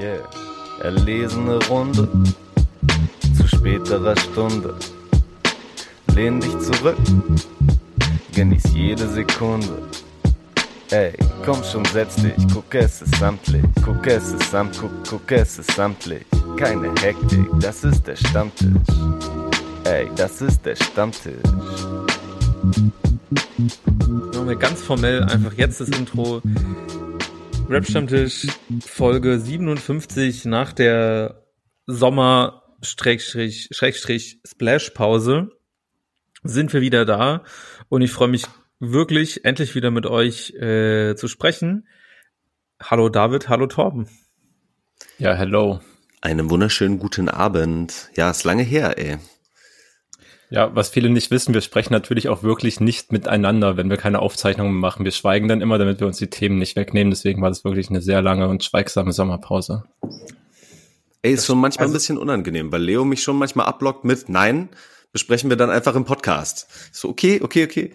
Yeah, erlesene Runde zu späterer Stunde. Lehn dich zurück, genieß jede Sekunde. Ey, komm schon, setz dich, guck es ist samtlich, guck es ist samt, guck, guck es ist samtlich. Keine Hektik, das ist der Stammtisch. Ey, das ist der Stammtisch. Machen ganz formell einfach jetzt das Intro. Rap Stammtisch Folge 57 nach der Sommer Schrägstrich, Schrägstrich Splash Pause sind wir wieder da und ich freue mich wirklich endlich wieder mit euch äh, zu sprechen. Hallo David, hallo Torben. Ja, hello. Einen wunderschönen guten Abend. Ja, ist lange her, ey. Ja, was viele nicht wissen, wir sprechen natürlich auch wirklich nicht miteinander, wenn wir keine Aufzeichnungen machen. Wir schweigen dann immer, damit wir uns die Themen nicht wegnehmen. Deswegen war das wirklich eine sehr lange und schweigsame Sommerpause. Ey, ist schon manchmal also, ein bisschen unangenehm, weil Leo mich schon manchmal abblockt mit Nein, besprechen wir dann einfach im Podcast. So, okay, okay, okay.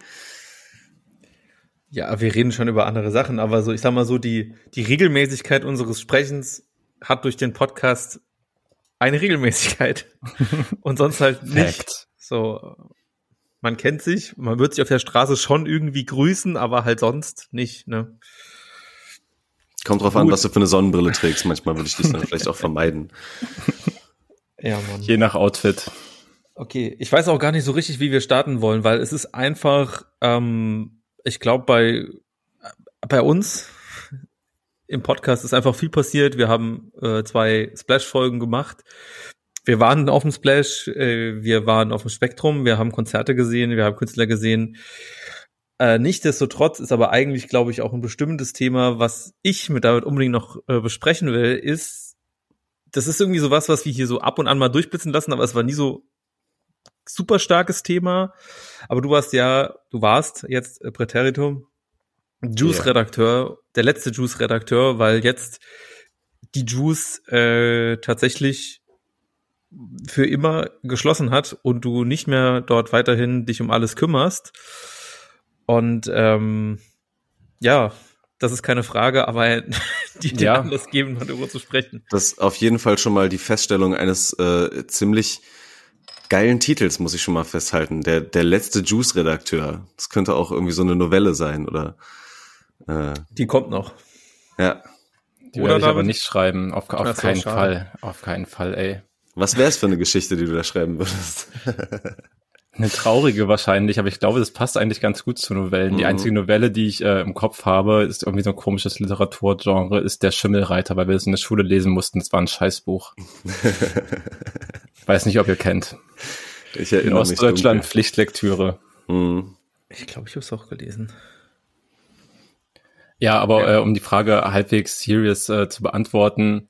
Ja, wir reden schon über andere Sachen, aber so, ich sag mal so, die, die Regelmäßigkeit unseres Sprechens hat durch den Podcast eine Regelmäßigkeit und sonst halt nicht. Fact. So, man kennt sich, man wird sich auf der Straße schon irgendwie grüßen, aber halt sonst nicht, ne? Kommt drauf Gut. an, was du für eine Sonnenbrille trägst. Manchmal würde ich dich dann vielleicht auch vermeiden. Ja, Mann. Je nach Outfit. Okay, ich weiß auch gar nicht so richtig, wie wir starten wollen, weil es ist einfach, ähm, ich glaube, bei, bei uns im Podcast ist einfach viel passiert. Wir haben äh, zwei Splash-Folgen gemacht wir waren auf dem Splash, äh, wir waren auf dem Spektrum, wir haben Konzerte gesehen, wir haben Künstler gesehen. Äh, Nichtsdestotrotz ist aber eigentlich, glaube ich, auch ein bestimmtes Thema, was ich mit David unbedingt noch äh, besprechen will, ist, das ist irgendwie so was, was wir hier so ab und an mal durchblitzen lassen, aber es war nie so super starkes Thema. Aber du warst ja, du warst jetzt äh, Präteritum, Juice-Redakteur, yeah. der letzte Juice-Redakteur, weil jetzt die Juice äh, tatsächlich für immer geschlossen hat und du nicht mehr dort weiterhin dich um alles kümmerst. Und ähm, ja, das ist keine Frage, aber die dir ja. Anlass geben, darüber zu sprechen. Das ist auf jeden Fall schon mal die Feststellung eines äh, ziemlich geilen Titels, muss ich schon mal festhalten. Der, der letzte Juice-Redakteur. Das könnte auch irgendwie so eine Novelle sein, oder? Äh, die kommt noch. Ja. Die oder werde ich aber nicht schreiben. Auf, auf keinen Fall. Auf keinen Fall, ey. Was wäre es für eine Geschichte, die du da schreiben würdest? Eine traurige wahrscheinlich, aber ich glaube, das passt eigentlich ganz gut zu Novellen. Mhm. Die einzige Novelle, die ich äh, im Kopf habe, ist irgendwie so ein komisches Literaturgenre, ist Der Schimmelreiter, weil wir das in der Schule lesen mussten. Das war ein Scheißbuch. Weiß nicht, ob ihr kennt. Ich erinnere in Ostdeutschland mich Pflichtlektüre. Mhm. Ich glaube, ich habe es auch gelesen. Ja, aber ja. Äh, um die Frage halbwegs serious äh, zu beantworten,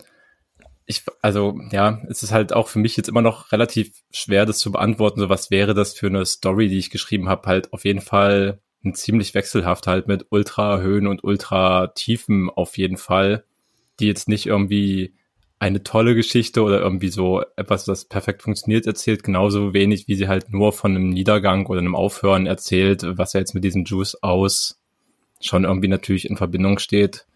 ich, also ja, es ist halt auch für mich jetzt immer noch relativ schwer, das zu beantworten. So was wäre das für eine Story, die ich geschrieben habe? Halt auf jeden Fall ein ziemlich wechselhaft halt mit Ultra Höhen und Ultra Tiefen auf jeden Fall, die jetzt nicht irgendwie eine tolle Geschichte oder irgendwie so etwas, das perfekt funktioniert, erzählt, genauso wenig, wie sie halt nur von einem Niedergang oder einem Aufhören erzählt, was ja jetzt mit diesem Juice aus schon irgendwie natürlich in Verbindung steht.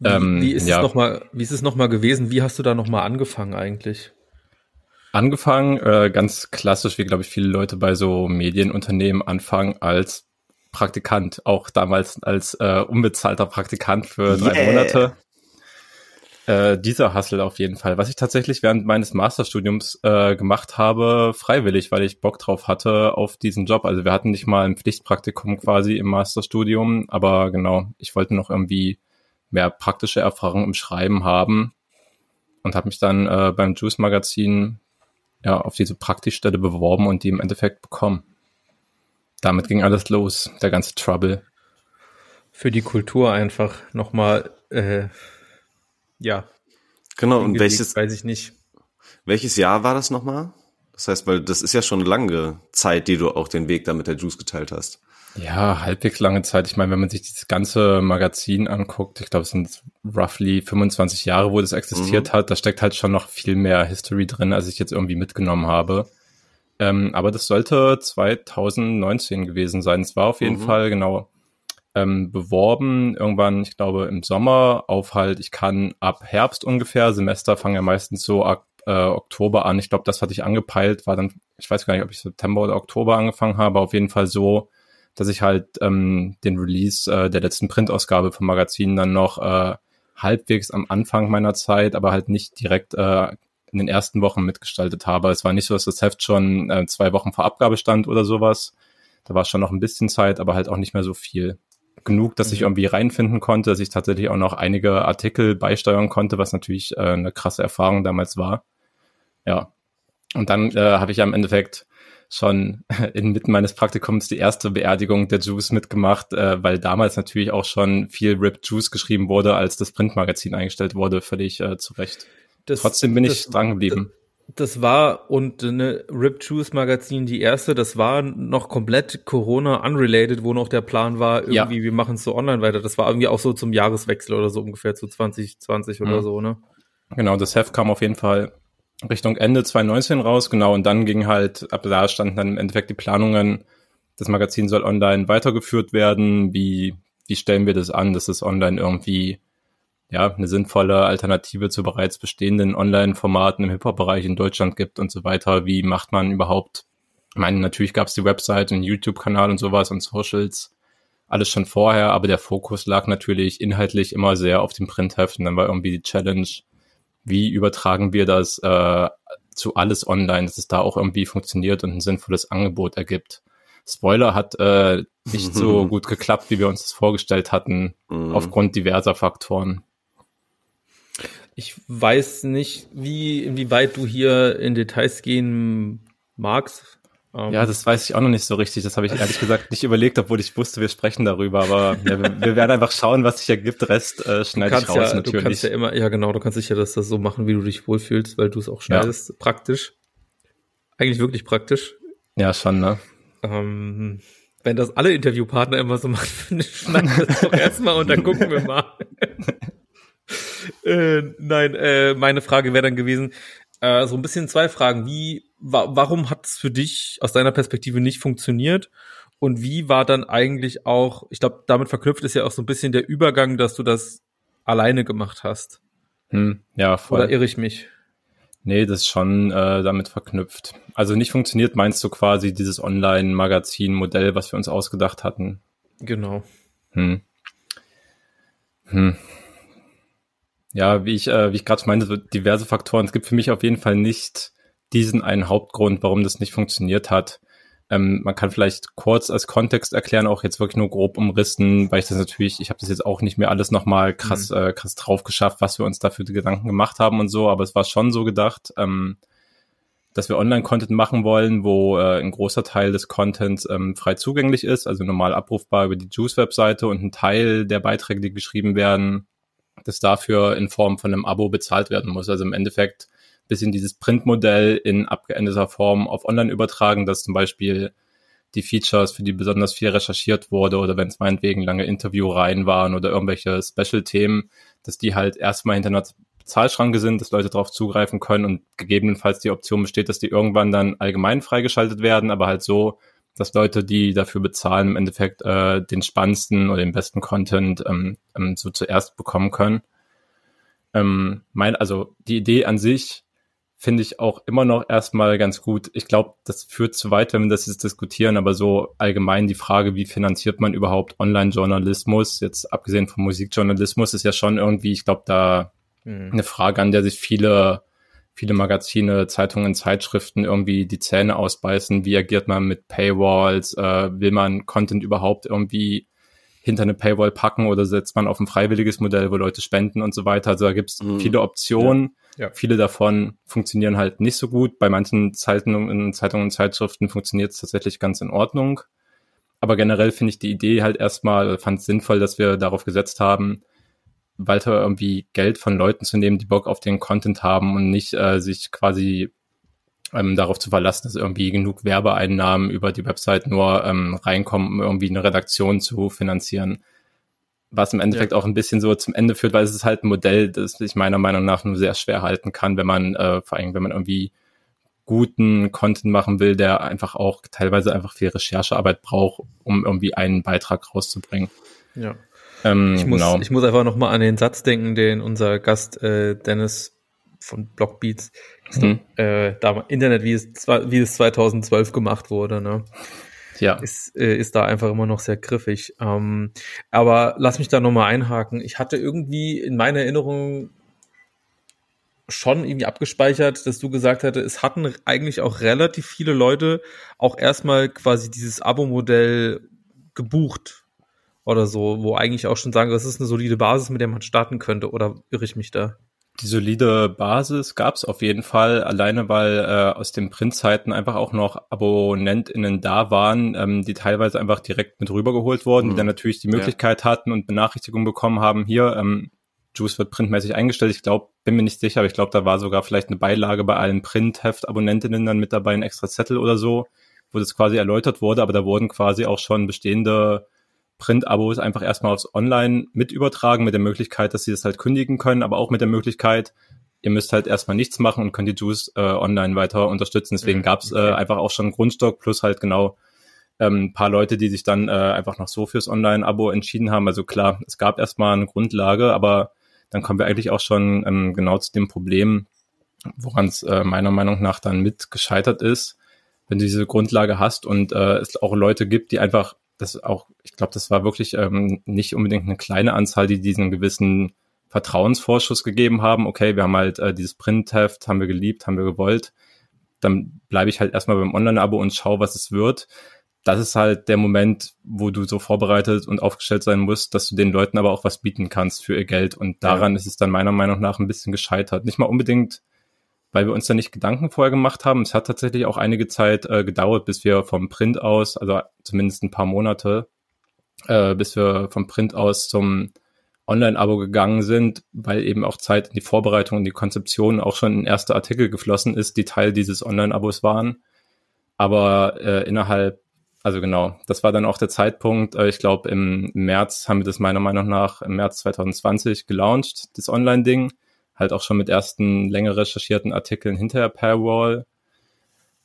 Wie, ähm, wie ist ja. es nochmal, wie ist es nochmal gewesen? Wie hast du da nochmal angefangen eigentlich? Angefangen, äh, ganz klassisch, wie glaube ich viele Leute bei so Medienunternehmen anfangen als Praktikant, auch damals als äh, unbezahlter Praktikant für drei yeah. Monate. Äh, dieser Hustle auf jeden Fall. Was ich tatsächlich während meines Masterstudiums äh, gemacht habe, freiwillig, weil ich Bock drauf hatte auf diesen Job. Also wir hatten nicht mal ein Pflichtpraktikum quasi im Masterstudium, aber genau, ich wollte noch irgendwie mehr praktische Erfahrung im Schreiben haben und habe mich dann äh, beim Juice Magazin ja auf diese Praktikstelle beworben und die im Endeffekt bekommen. Damit ging alles los, der ganze Trouble. Für die Kultur einfach nochmal, äh, ja. Genau, und welches, weiß ich nicht. Welches Jahr war das nochmal? Das heißt, weil das ist ja schon lange Zeit, die du auch den Weg da mit der Juice geteilt hast. Ja, halbwegs lange Zeit. Ich meine, wenn man sich dieses ganze Magazin anguckt, ich glaube, es sind roughly 25 Jahre, wo das existiert mhm. hat, da steckt halt schon noch viel mehr History drin, als ich jetzt irgendwie mitgenommen habe. Ähm, aber das sollte 2019 gewesen sein. Es war auf jeden mhm. Fall genau ähm, beworben, irgendwann, ich glaube, im Sommer auf halt, ich kann ab Herbst ungefähr, Semester fangen ja meistens so ab äh, Oktober an. Ich glaube, das hatte ich angepeilt, war dann, ich weiß gar nicht, ob ich September oder Oktober angefangen habe, auf jeden Fall so, dass ich halt ähm, den Release äh, der letzten Printausgabe vom Magazin dann noch äh, halbwegs am Anfang meiner Zeit, aber halt nicht direkt äh, in den ersten Wochen mitgestaltet habe. Es war nicht so, dass das Heft schon äh, zwei Wochen vor Abgabe stand oder sowas. Da war schon noch ein bisschen Zeit, aber halt auch nicht mehr so viel genug, dass ich mhm. irgendwie reinfinden konnte, dass ich tatsächlich auch noch einige Artikel beisteuern konnte, was natürlich äh, eine krasse Erfahrung damals war. Ja. Und dann äh, habe ich ja im Endeffekt schon inmitten meines Praktikums die erste Beerdigung der Juice mitgemacht, äh, weil damals natürlich auch schon viel Rip Juice geschrieben wurde, als das Printmagazin eingestellt wurde, völlig äh, zu Recht. Das, Trotzdem bin ich dran geblieben das war und eine Rip Juice Magazin die erste, das war noch komplett Corona unrelated, wo noch der Plan war, irgendwie ja. wir machen es so online weiter. Das war irgendwie auch so zum Jahreswechsel oder so ungefähr zu 2020 oder mhm. so, ne? Genau, das Heft kam auf jeden Fall Richtung Ende 2019 raus, genau, und dann ging halt, ab da standen dann im Endeffekt die Planungen, das Magazin soll online weitergeführt werden, wie, wie stellen wir das an, dass es online irgendwie ja, eine sinnvolle Alternative zu bereits bestehenden Online-Formaten im Hip-Hop-Bereich in Deutschland gibt und so weiter. Wie macht man überhaupt? Ich meine, natürlich gab es die Website und YouTube-Kanal und sowas und Socials, alles schon vorher, aber der Fokus lag natürlich inhaltlich immer sehr auf dem Printheft und dann war irgendwie die Challenge, wie übertragen wir das äh, zu alles online, dass es da auch irgendwie funktioniert und ein sinnvolles Angebot ergibt. Spoiler hat äh, nicht so gut geklappt, wie wir uns das vorgestellt hatten, mhm. aufgrund diverser Faktoren. Ich weiß nicht, wie, inwieweit du hier in Details gehen magst. Um, ja, das weiß ich auch noch nicht so richtig. Das habe ich ehrlich gesagt nicht überlegt, obwohl ich wusste, wir sprechen darüber. Aber ja, wir, wir, werden einfach schauen, was sich ergibt. Rest äh, schneide ich raus ja, natürlich. Du kannst ja immer, ja genau, du kannst sicher das, das so machen, wie du dich wohlfühlst, weil du es auch schneidest. Ja. Praktisch. Eigentlich wirklich praktisch. Ja, schon, ne? Ähm, wenn das alle Interviewpartner immer so machen, schneid das doch erstmal und dann gucken wir mal. äh, nein, äh, meine Frage wäre dann gewesen, äh, so ein bisschen zwei Fragen. Wie, wa warum hat es für dich aus deiner Perspektive nicht funktioniert? Und wie war dann eigentlich auch, ich glaube, damit verknüpft ist ja auch so ein bisschen der Übergang, dass du das alleine gemacht hast. Hm, ja, voll. Oder irre ich mich? Nee, das ist schon äh, damit verknüpft. Also nicht funktioniert, meinst du quasi dieses Online-Magazin-Modell, was wir uns ausgedacht hatten? Genau. Hm. Hm ja, wie ich, äh, wie ich gerade meinte, diverse Faktoren. Es gibt für mich auf jeden Fall nicht diesen einen Hauptgrund, warum das nicht funktioniert hat. Ähm, man kann vielleicht kurz als Kontext erklären, auch jetzt wirklich nur grob umrissen, weil ich das natürlich, ich habe das jetzt auch nicht mehr alles nochmal krass, mhm. äh, krass drauf geschafft, was wir uns dafür die Gedanken gemacht haben und so, aber es war schon so gedacht, ähm, dass wir Online-Content machen wollen, wo äh, ein großer Teil des Contents ähm, frei zugänglich ist, also normal abrufbar über die Juice-Webseite und ein Teil der Beiträge, die geschrieben werden, das dafür in Form von einem Abo bezahlt werden muss. Also im Endeffekt bisschen dieses Printmodell in abgeänderter Form auf Online übertragen, dass zum Beispiel die Features, für die besonders viel recherchiert wurde oder wenn es meinetwegen lange Interviewreihen waren oder irgendwelche Special-Themen, dass die halt erstmal hinter einer Zahlschranke sind, dass Leute darauf zugreifen können und gegebenenfalls die Option besteht, dass die irgendwann dann allgemein freigeschaltet werden, aber halt so, dass Leute, die dafür bezahlen, im Endeffekt äh, den spannendsten oder den besten Content ähm, ähm, so zuerst bekommen können. Ähm, mein, also die Idee an sich finde ich auch immer noch erstmal ganz gut. Ich glaube, das führt zu weit, wenn wir das jetzt diskutieren, aber so allgemein die Frage, wie finanziert man überhaupt Online-Journalismus, jetzt abgesehen vom Musikjournalismus, ist ja schon irgendwie, ich glaube, da mhm. eine Frage, an der sich viele viele Magazine, Zeitungen, Zeitschriften irgendwie die Zähne ausbeißen. Wie agiert man mit Paywalls? Äh, will man Content überhaupt irgendwie hinter eine Paywall packen oder setzt man auf ein freiwilliges Modell, wo Leute spenden und so weiter? Also da gibt es mhm. viele Optionen. Ja. Ja. Viele davon funktionieren halt nicht so gut. Bei manchen Zeitungen, Zeitungen und Zeitschriften funktioniert es tatsächlich ganz in Ordnung. Aber generell finde ich die Idee halt erstmal, fand es sinnvoll, dass wir darauf gesetzt haben, weiter irgendwie Geld von Leuten zu nehmen, die Bock auf den Content haben und nicht äh, sich quasi ähm, darauf zu verlassen, dass irgendwie genug Werbeeinnahmen über die Website nur ähm, reinkommen, um irgendwie eine Redaktion zu finanzieren. Was im Endeffekt ja. auch ein bisschen so zum Ende führt, weil es ist halt ein Modell, das ich meiner Meinung nach nur sehr schwer halten kann, wenn man, äh, vor allem wenn man irgendwie guten Content machen will, der einfach auch teilweise einfach viel Recherchearbeit braucht, um irgendwie einen Beitrag rauszubringen. Ja. Ähm, ich, muss, genau. ich muss einfach nochmal an den Satz denken, den unser Gast äh, Dennis von Blockbeats mhm. äh, da Internet, wie es, wie es 2012 gemacht wurde, ne? Ja. Ist, äh, ist da einfach immer noch sehr griffig. Ähm, aber lass mich da nochmal einhaken. Ich hatte irgendwie in meiner Erinnerung schon irgendwie abgespeichert, dass du gesagt hatte, es hatten eigentlich auch relativ viele Leute auch erstmal quasi dieses Abo-Modell gebucht oder so, wo eigentlich auch schon sagen, das ist eine solide Basis, mit der man starten könnte, oder irre ich mich da? Die solide Basis gab es auf jeden Fall, alleine weil äh, aus den Printzeiten einfach auch noch AbonnentInnen da waren, ähm, die teilweise einfach direkt mit rübergeholt wurden, mhm. die dann natürlich die Möglichkeit ja. hatten und Benachrichtigungen bekommen haben, hier, ähm, Juice wird printmäßig eingestellt. Ich glaube, bin mir nicht sicher, aber ich glaube, da war sogar vielleicht eine Beilage bei allen Printheft-Abonnentinnen dann mit dabei, ein extra Zettel oder so, wo das quasi erläutert wurde, aber da wurden quasi auch schon bestehende Print-Abos einfach erstmal aufs Online mit übertragen, mit der Möglichkeit, dass sie das halt kündigen können, aber auch mit der Möglichkeit, ihr müsst halt erstmal nichts machen und könnt die Juice äh, online weiter unterstützen. Deswegen mhm, gab's äh, einfach auch schon einen Grundstock plus halt genau ähm, ein paar Leute, die sich dann äh, einfach noch so fürs Online-Abo entschieden haben. Also klar, es gab erstmal eine Grundlage, aber dann kommen wir eigentlich auch schon ähm, genau zu dem Problem, woran es äh, meiner Meinung nach dann mit gescheitert ist, wenn du diese Grundlage hast und äh, es auch Leute gibt, die einfach das auch, ich glaube, das war wirklich ähm, nicht unbedingt eine kleine Anzahl, die diesen gewissen Vertrauensvorschuss gegeben haben. Okay, wir haben halt äh, dieses Printheft, haben wir geliebt, haben wir gewollt. Dann bleibe ich halt erstmal beim Online-Abo und schaue, was es wird. Das ist halt der Moment, wo du so vorbereitet und aufgestellt sein musst, dass du den Leuten aber auch was bieten kannst für ihr Geld. Und daran ja. ist es dann meiner Meinung nach ein bisschen gescheitert. Nicht mal unbedingt weil wir uns da nicht Gedanken vorher gemacht haben. Es hat tatsächlich auch einige Zeit äh, gedauert, bis wir vom Print aus, also zumindest ein paar Monate, äh, bis wir vom Print aus zum Online-Abo gegangen sind, weil eben auch Zeit in die Vorbereitung und die Konzeption auch schon in erste Artikel geflossen ist, die Teil dieses Online-Abos waren. Aber äh, innerhalb, also genau, das war dann auch der Zeitpunkt. Äh, ich glaube, im März haben wir das meiner Meinung nach im März 2020 gelauncht, das Online-Ding halt auch schon mit ersten länger recherchierten Artikeln hinterher Paywall.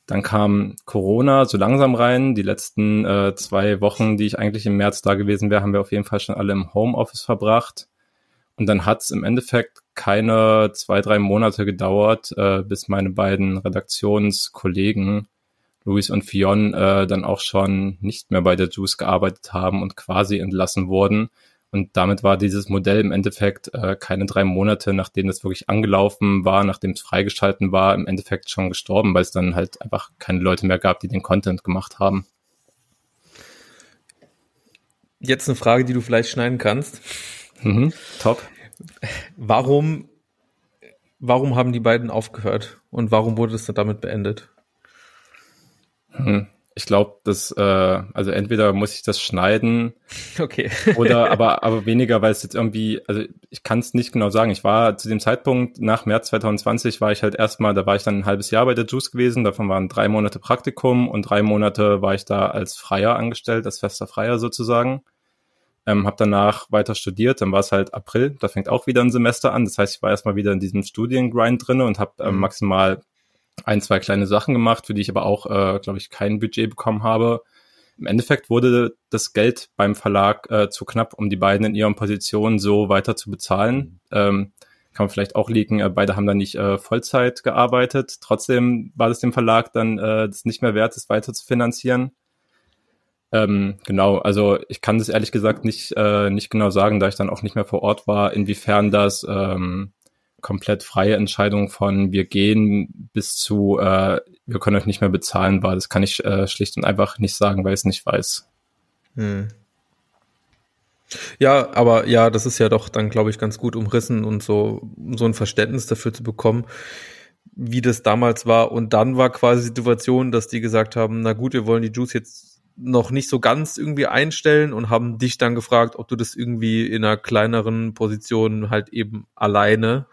Dann kam Corona so langsam rein. Die letzten äh, zwei Wochen, die ich eigentlich im März da gewesen wäre, haben wir auf jeden Fall schon alle im Homeoffice verbracht. Und dann hat es im Endeffekt keine zwei, drei Monate gedauert, äh, bis meine beiden Redaktionskollegen, Luis und Fion, äh, dann auch schon nicht mehr bei der Juice gearbeitet haben und quasi entlassen wurden. Und damit war dieses Modell im Endeffekt äh, keine drei Monate, nachdem es wirklich angelaufen war, nachdem es freigeschalten war, im Endeffekt schon gestorben, weil es dann halt einfach keine Leute mehr gab, die den Content gemacht haben. Jetzt eine Frage, die du vielleicht schneiden kannst. Mhm, top. Warum, warum haben die beiden aufgehört und warum wurde es damit beendet? Hm ich glaube, dass äh, also entweder muss ich das schneiden, okay, oder aber aber weniger, weil es jetzt irgendwie, also ich kann es nicht genau sagen. Ich war zu dem Zeitpunkt nach März 2020 war ich halt erstmal, da war ich dann ein halbes Jahr bei der Juice gewesen. Davon waren drei Monate Praktikum und drei Monate war ich da als Freier angestellt, als fester Freier sozusagen. Ähm, habe danach weiter studiert, dann war es halt April, da fängt auch wieder ein Semester an. Das heißt, ich war erstmal wieder in diesem Studiengrind drinne und habe ähm, mhm. maximal ein, zwei kleine Sachen gemacht, für die ich aber auch, äh, glaube ich, kein Budget bekommen habe. Im Endeffekt wurde das Geld beim Verlag äh, zu knapp, um die beiden in ihren Positionen so weiter zu bezahlen. Ähm, kann man vielleicht auch liegen, äh, beide haben dann nicht äh, Vollzeit gearbeitet. Trotzdem war das dem Verlag dann äh, das nicht mehr wert, das weiter zu finanzieren. Ähm, genau, also ich kann das ehrlich gesagt nicht, äh, nicht genau sagen, da ich dann auch nicht mehr vor Ort war, inwiefern das ähm, komplett freie Entscheidung von wir gehen bis zu äh, wir können euch nicht mehr bezahlen war. Das kann ich äh, schlicht und einfach nicht sagen, weil ich es nicht weiß. Hm. Ja, aber ja, das ist ja doch dann, glaube ich, ganz gut umrissen und so, so ein Verständnis dafür zu bekommen, wie das damals war. Und dann war quasi die Situation, dass die gesagt haben, na gut, wir wollen die Juice jetzt noch nicht so ganz irgendwie einstellen und haben dich dann gefragt, ob du das irgendwie in einer kleineren Position halt eben alleine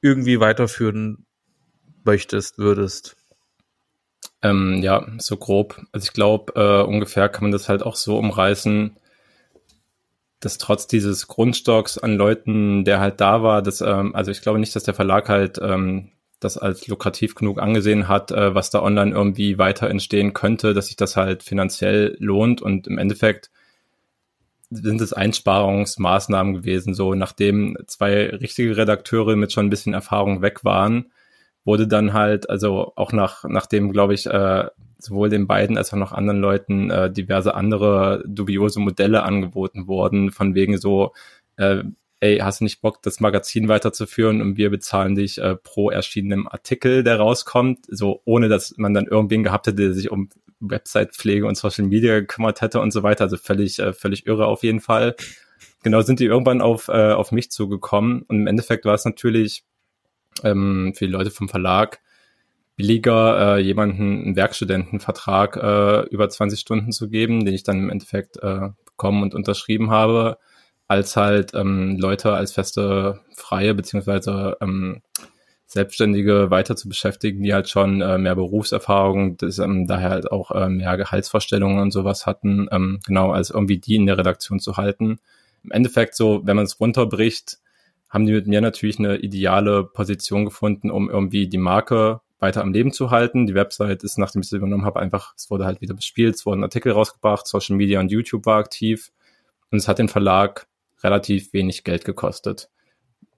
irgendwie weiterführen möchtest, würdest? Ähm, ja, so grob. Also ich glaube, äh, ungefähr kann man das halt auch so umreißen, dass trotz dieses Grundstocks an Leuten, der halt da war, dass, ähm, also ich glaube nicht, dass der Verlag halt ähm, das als lukrativ genug angesehen hat, äh, was da online irgendwie weiter entstehen könnte, dass sich das halt finanziell lohnt und im Endeffekt sind es Einsparungsmaßnahmen gewesen. So, nachdem zwei richtige Redakteure mit schon ein bisschen Erfahrung weg waren, wurde dann halt, also auch nach, nachdem, glaube ich, äh, sowohl den beiden als auch noch anderen Leuten äh, diverse andere dubiose Modelle angeboten worden, von wegen so, äh, ey, hast du nicht Bock, das Magazin weiterzuführen und wir bezahlen dich äh, pro erschienenem Artikel, der rauskommt, so ohne dass man dann irgendwen gehabt hätte, der sich um Website-Pflege und Social Media gekümmert hätte und so weiter. Also völlig, äh, völlig irre auf jeden Fall. Genau, sind die irgendwann auf, äh, auf mich zugekommen und im Endeffekt war es natürlich ähm, für die Leute vom Verlag billiger, äh, jemanden einen Werkstudentenvertrag äh, über 20 Stunden zu geben, den ich dann im Endeffekt äh, bekommen und unterschrieben habe, als halt ähm, Leute als feste Freie beziehungsweise ähm, Selbstständige weiter zu beschäftigen, die halt schon äh, mehr Berufserfahrung, das, ähm, daher halt auch äh, mehr Gehaltsvorstellungen und sowas hatten, ähm, genau, als irgendwie die in der Redaktion zu halten. Im Endeffekt so, wenn man es runterbricht, haben die mit mir natürlich eine ideale Position gefunden, um irgendwie die Marke weiter am Leben zu halten. Die Website ist, nachdem ich sie übernommen habe, einfach, es wurde halt wieder bespielt, es wurden Artikel rausgebracht, Social Media und YouTube war aktiv und es hat den Verlag relativ wenig Geld gekostet.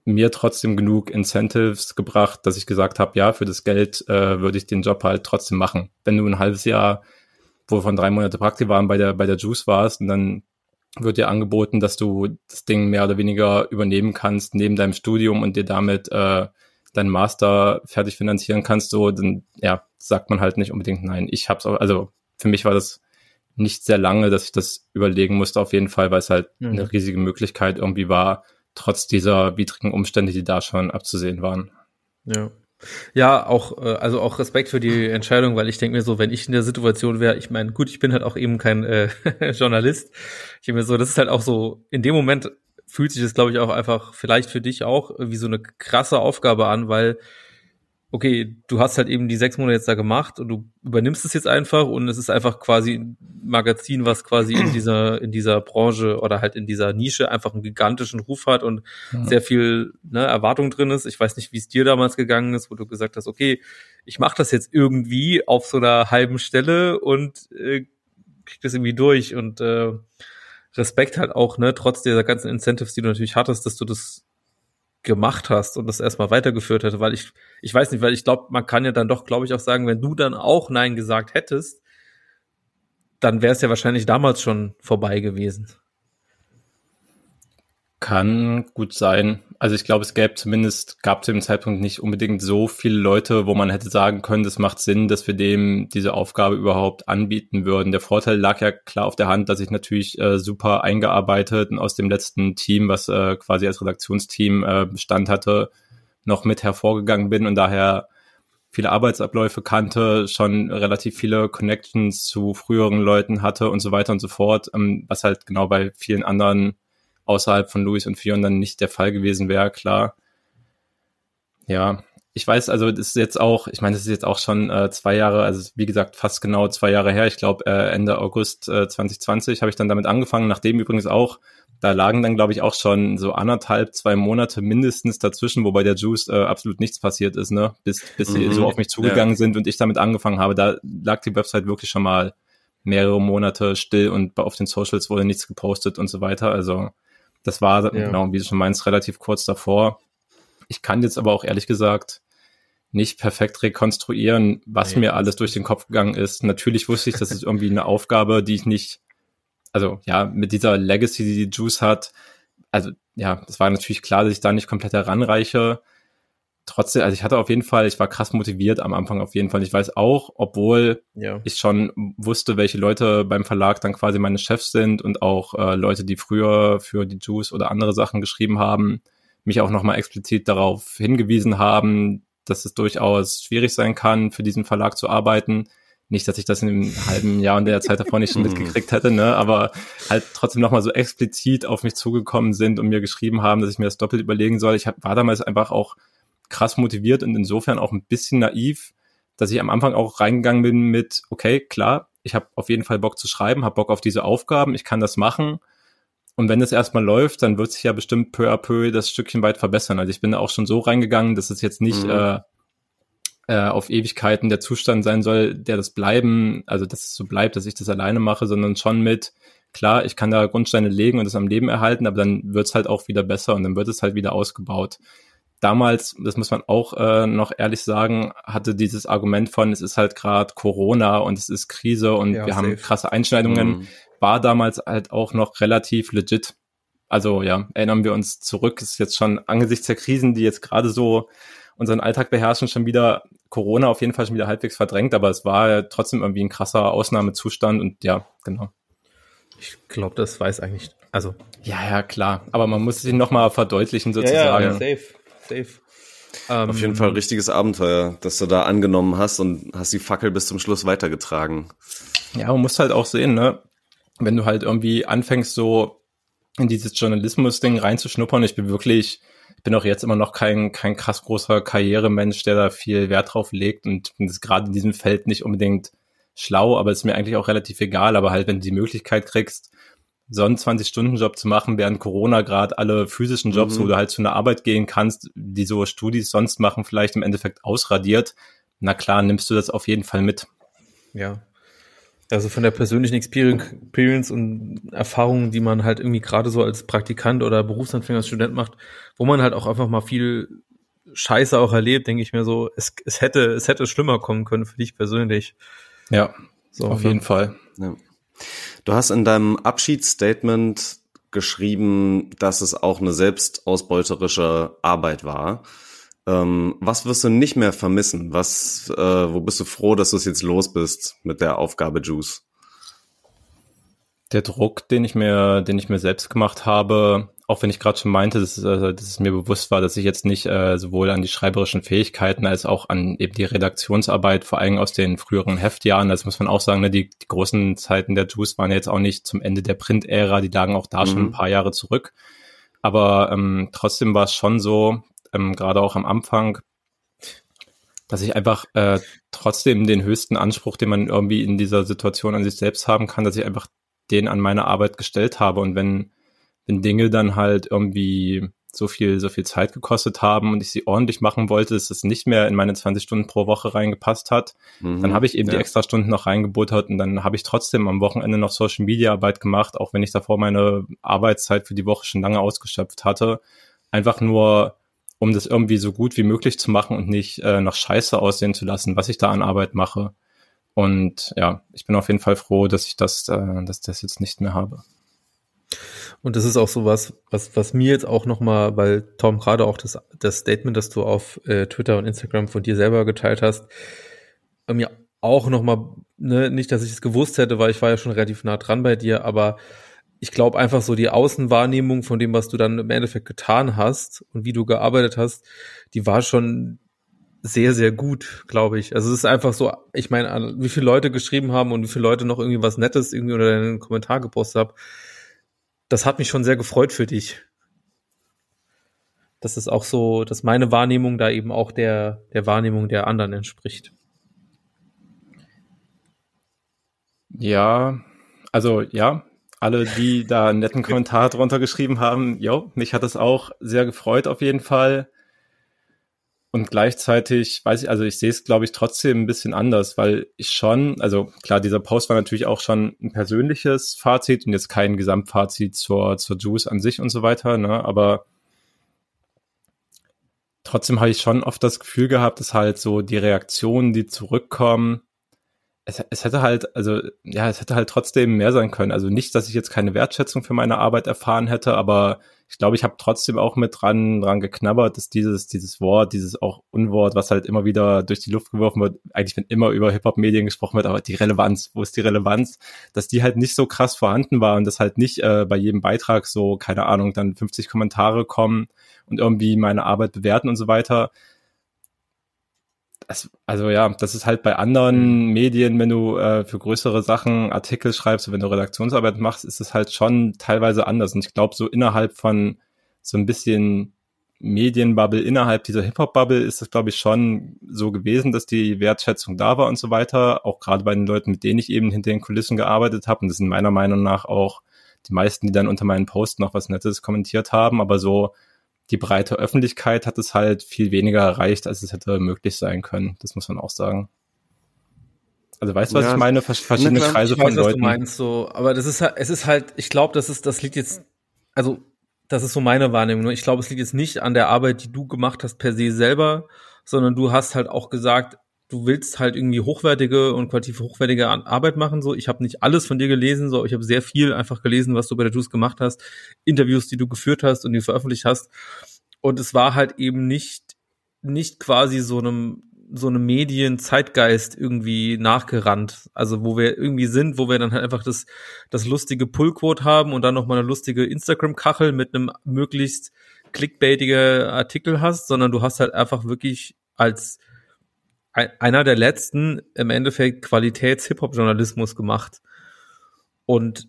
Mir trotzdem genug Incentives gebracht, dass ich gesagt habe, ja, für das Geld äh, würde ich den Job halt trotzdem machen. Wenn du ein halbes Jahr, wovon drei Monate Praktik waren, bei der, bei der Juice warst und dann wird dir angeboten, dass du das Ding mehr oder weniger übernehmen kannst neben deinem Studium und dir damit äh, deinen Master fertig finanzieren kannst, so, dann ja, sagt man halt nicht unbedingt nein. Ich hab's auch, also für mich war das nicht sehr lange, dass ich das überlegen musste, auf jeden Fall, weil es halt mhm. eine riesige Möglichkeit irgendwie war, trotz dieser widrigen Umstände, die da schon abzusehen waren. Ja. Ja, auch, äh, also auch Respekt für die Entscheidung, weil ich denke mir so, wenn ich in der Situation wäre, ich meine, gut, ich bin halt auch eben kein äh, Journalist. Ich denke mir so, das ist halt auch so, in dem Moment fühlt sich das, glaube ich, auch einfach vielleicht für dich auch wie so eine krasse Aufgabe an, weil okay, du hast halt eben die sechs Monate jetzt da gemacht und du übernimmst es jetzt einfach und es ist einfach quasi ein Magazin, was quasi in dieser, in dieser Branche oder halt in dieser Nische einfach einen gigantischen Ruf hat und ja. sehr viel ne, Erwartung drin ist. Ich weiß nicht, wie es dir damals gegangen ist, wo du gesagt hast, okay, ich mache das jetzt irgendwie auf so einer halben Stelle und äh, krieg das irgendwie durch und äh, Respekt halt auch, ne, trotz dieser ganzen Incentives, die du natürlich hattest, dass du das gemacht hast und das erstmal weitergeführt hätte, weil ich, ich weiß nicht, weil ich glaube, man kann ja dann doch, glaube ich, auch sagen, wenn du dann auch Nein gesagt hättest, dann wäre es ja wahrscheinlich damals schon vorbei gewesen. Kann gut sein. Also ich glaube, es gäbe zumindest, gab zu dem Zeitpunkt nicht unbedingt so viele Leute, wo man hätte sagen können, das macht Sinn, dass wir dem diese Aufgabe überhaupt anbieten würden. Der Vorteil lag ja klar auf der Hand, dass ich natürlich äh, super eingearbeitet und aus dem letzten Team, was äh, quasi als Redaktionsteam äh, Bestand hatte, noch mit hervorgegangen bin und daher viele Arbeitsabläufe kannte, schon relativ viele Connections zu früheren Leuten hatte und so weiter und so fort, ähm, was halt genau bei vielen anderen außerhalb von Luis und Fion dann nicht der Fall gewesen wäre, klar. Ja, ich weiß, also das ist jetzt auch, ich meine, das ist jetzt auch schon äh, zwei Jahre, also wie gesagt, fast genau zwei Jahre her. Ich glaube, äh, Ende August äh, 2020 habe ich dann damit angefangen, nachdem übrigens auch, da lagen dann, glaube ich, auch schon so anderthalb, zwei Monate mindestens dazwischen, wobei der Juice äh, absolut nichts passiert ist, ne? Bis, bis mhm. sie so auf mich zugegangen ja. sind und ich damit angefangen habe. Da lag die Website wirklich schon mal mehrere Monate still und auf den Socials wurde nichts gepostet und so weiter. Also das war, ja. genau, wie du schon meinst, relativ kurz davor. Ich kann jetzt aber auch ehrlich gesagt nicht perfekt rekonstruieren, was nee. mir alles durch den Kopf gegangen ist. Natürlich wusste ich, das ist irgendwie eine Aufgabe, die ich nicht, also ja, mit dieser Legacy, die die Juice hat, also ja, das war natürlich klar, dass ich da nicht komplett heranreiche trotzdem, also ich hatte auf jeden Fall, ich war krass motiviert am Anfang auf jeden Fall. Ich weiß auch, obwohl ja. ich schon wusste, welche Leute beim Verlag dann quasi meine Chefs sind und auch äh, Leute, die früher für die Juice oder andere Sachen geschrieben haben, mich auch nochmal explizit darauf hingewiesen haben, dass es durchaus schwierig sein kann, für diesen Verlag zu arbeiten. Nicht, dass ich das in einem halben Jahr und der Zeit davor nicht schon mitgekriegt hätte, ne? aber halt trotzdem nochmal so explizit auf mich zugekommen sind und mir geschrieben haben, dass ich mir das doppelt überlegen soll. Ich hab, war damals einfach auch krass motiviert und insofern auch ein bisschen naiv, dass ich am Anfang auch reingegangen bin mit, okay, klar, ich habe auf jeden Fall Bock zu schreiben, habe Bock auf diese Aufgaben, ich kann das machen. Und wenn es erstmal läuft, dann wird sich ja bestimmt peu à peu das Stückchen weit verbessern. Also ich bin da auch schon so reingegangen, dass es jetzt nicht mhm. äh, äh, auf Ewigkeiten der Zustand sein soll, der das bleiben, also dass es so bleibt, dass ich das alleine mache, sondern schon mit, klar, ich kann da Grundsteine legen und es am Leben erhalten, aber dann wird es halt auch wieder besser und dann wird es halt wieder ausgebaut. Damals, das muss man auch äh, noch ehrlich sagen, hatte dieses Argument von, es ist halt gerade Corona und es ist Krise und ja, wir safe. haben krasse Einschneidungen, mhm. war damals halt auch noch relativ legit. Also ja, erinnern wir uns zurück, ist jetzt schon angesichts der Krisen, die jetzt gerade so unseren Alltag beherrschen, schon wieder Corona auf jeden Fall schon wieder halbwegs verdrängt, aber es war trotzdem irgendwie ein krasser Ausnahmezustand und ja, genau. Ich glaube, das weiß eigentlich, also. Ja, ja, klar. Aber man muss sich nochmal verdeutlichen sozusagen. Ja, ja, safe, safe. Auf jeden Fall richtiges Abenteuer, dass du da angenommen hast und hast die Fackel bis zum Schluss weitergetragen. Ja, man muss halt auch sehen, ne? Wenn du halt irgendwie anfängst, so in dieses Journalismus-Ding reinzuschnuppern, ich bin wirklich, ich bin auch jetzt immer noch kein, kein krass großer Karrieremensch, der da viel Wert drauf legt und ist gerade in diesem Feld nicht unbedingt schlau, aber ist mir eigentlich auch relativ egal. Aber halt, wenn du die Möglichkeit kriegst, so einen 20-Stunden-Job zu machen, während Corona gerade alle physischen Jobs, mhm. wo du halt zu einer Arbeit gehen kannst, die so Studis sonst machen, vielleicht im Endeffekt ausradiert, na klar, nimmst du das auf jeden Fall mit. Ja. Also von der persönlichen Experience und Erfahrungen, die man halt irgendwie gerade so als Praktikant oder Berufsanfänger, als Student macht, wo man halt auch einfach mal viel Scheiße auch erlebt, denke ich mir so, es, es hätte, es hätte schlimmer kommen können für dich persönlich. Ja, so, auf jeden Fall. Ja. Du hast in deinem Abschiedsstatement geschrieben, dass es auch eine selbstausbeuterische Arbeit war. Ähm, was wirst du nicht mehr vermissen? Was, äh, wo bist du froh, dass du es jetzt los bist mit der Aufgabe Juice? Der Druck, den ich mir, den ich mir selbst gemacht habe, auch wenn ich gerade schon meinte, dass, äh, dass es mir bewusst war, dass ich jetzt nicht äh, sowohl an die schreiberischen Fähigkeiten als auch an eben die Redaktionsarbeit, vor allem aus den früheren Heftjahren, das muss man auch sagen, ne, die, die großen Zeiten der Juice waren jetzt auch nicht zum Ende der Print-Ära, die lagen auch da mhm. schon ein paar Jahre zurück. Aber ähm, trotzdem war es schon so, ähm, gerade auch am Anfang, dass ich einfach äh, trotzdem den höchsten Anspruch, den man irgendwie in dieser Situation an sich selbst haben kann, dass ich einfach den an meine Arbeit gestellt habe. Und wenn wenn Dinge dann halt irgendwie so viel, so viel Zeit gekostet haben und ich sie ordentlich machen wollte, dass es nicht mehr in meine 20 Stunden pro Woche reingepasst hat, mhm, dann habe ich eben ja. die extra Stunden noch reingebuttert und dann habe ich trotzdem am Wochenende noch Social Media Arbeit gemacht, auch wenn ich davor meine Arbeitszeit für die Woche schon lange ausgeschöpft hatte. Einfach nur, um das irgendwie so gut wie möglich zu machen und nicht äh, nach Scheiße aussehen zu lassen, was ich da an Arbeit mache. Und ja, ich bin auf jeden Fall froh, dass ich das, äh, dass das jetzt nicht mehr habe. Und das ist auch so was, was, was mir jetzt auch nochmal, weil Tom gerade auch das, das Statement, das du auf äh, Twitter und Instagram von dir selber geteilt hast, mir auch nochmal, ne, nicht, dass ich es gewusst hätte, weil ich war ja schon relativ nah dran bei dir, aber ich glaube einfach so die Außenwahrnehmung von dem, was du dann im Endeffekt getan hast und wie du gearbeitet hast, die war schon sehr, sehr gut, glaube ich. Also es ist einfach so, ich meine, wie viele Leute geschrieben haben und wie viele Leute noch irgendwie was Nettes irgendwie unter deinen Kommentar gepostet haben das hat mich schon sehr gefreut für dich. Das ist auch so, dass meine Wahrnehmung da eben auch der, der Wahrnehmung der anderen entspricht. Ja, also ja, alle, die da einen netten Kommentar drunter geschrieben haben, jo, mich hat das auch sehr gefreut auf jeden Fall. Und gleichzeitig weiß ich, also ich sehe es, glaube ich, trotzdem ein bisschen anders, weil ich schon, also klar, dieser Post war natürlich auch schon ein persönliches Fazit und jetzt kein Gesamtfazit zur, zur Juice an sich und so weiter, ne? Aber trotzdem habe ich schon oft das Gefühl gehabt, dass halt so die Reaktionen, die zurückkommen, es, es hätte halt, also ja, es hätte halt trotzdem mehr sein können. Also nicht, dass ich jetzt keine Wertschätzung für meine Arbeit erfahren hätte, aber ich glaube, ich habe trotzdem auch mit dran, dran geknabbert, dass dieses, dieses Wort, dieses auch Unwort, was halt immer wieder durch die Luft geworfen wird, eigentlich wenn immer über Hip-Hop-Medien gesprochen wird, aber die Relevanz, wo ist die Relevanz, dass die halt nicht so krass vorhanden war und dass halt nicht äh, bei jedem Beitrag so, keine Ahnung, dann 50 Kommentare kommen und irgendwie meine Arbeit bewerten und so weiter. Das, also ja, das ist halt bei anderen mhm. Medien, wenn du äh, für größere Sachen Artikel schreibst, wenn du Redaktionsarbeit machst, ist es halt schon teilweise anders. Und ich glaube, so innerhalb von so ein bisschen Medienbubble, innerhalb dieser Hip-Hop-Bubble ist es, glaube ich, schon so gewesen, dass die Wertschätzung da war und so weiter. Auch gerade bei den Leuten, mit denen ich eben hinter den Kulissen gearbeitet habe. Und das sind meiner Meinung nach auch die meisten, die dann unter meinen Posts noch was Nettes kommentiert haben. Aber so die breite Öffentlichkeit hat es halt viel weniger erreicht, als es hätte möglich sein können. Das muss man auch sagen. Also weißt du, was Ja. ich meine? Vers verschiedene klar, Kreise ich weiß, von was du Leuten. meinst, so, aber das ist halt, es ist halt, ich glaube, das ist, das liegt jetzt, also, das ist so meine Wahrnehmung. nur Ich glaube, es liegt jetzt nicht an der Arbeit, die du gemacht hast per se selber, sondern du hast halt auch gesagt, du willst halt irgendwie hochwertige und qualitativ hochwertige Arbeit machen. So, ich habe nicht alles von dir gelesen, so, ich habe sehr viel einfach gelesen, was du bei der Juice gemacht hast, Interviews, die du geführt hast und die du veröffentlicht hast. Und es war halt eben nicht, nicht quasi so einem, so einem Medien-Zeitgeist irgendwie nachgerannt. Also wo wir irgendwie sind, wo wir dann halt einfach das, das lustige Pullquote haben und dann noch mal eine lustige Instagram-Kachel mit einem möglichst clickbaitiger Artikel hast, sondern du hast halt einfach wirklich als einer der letzten im Endeffekt Qualitäts-Hip-Hop-Journalismus gemacht. Und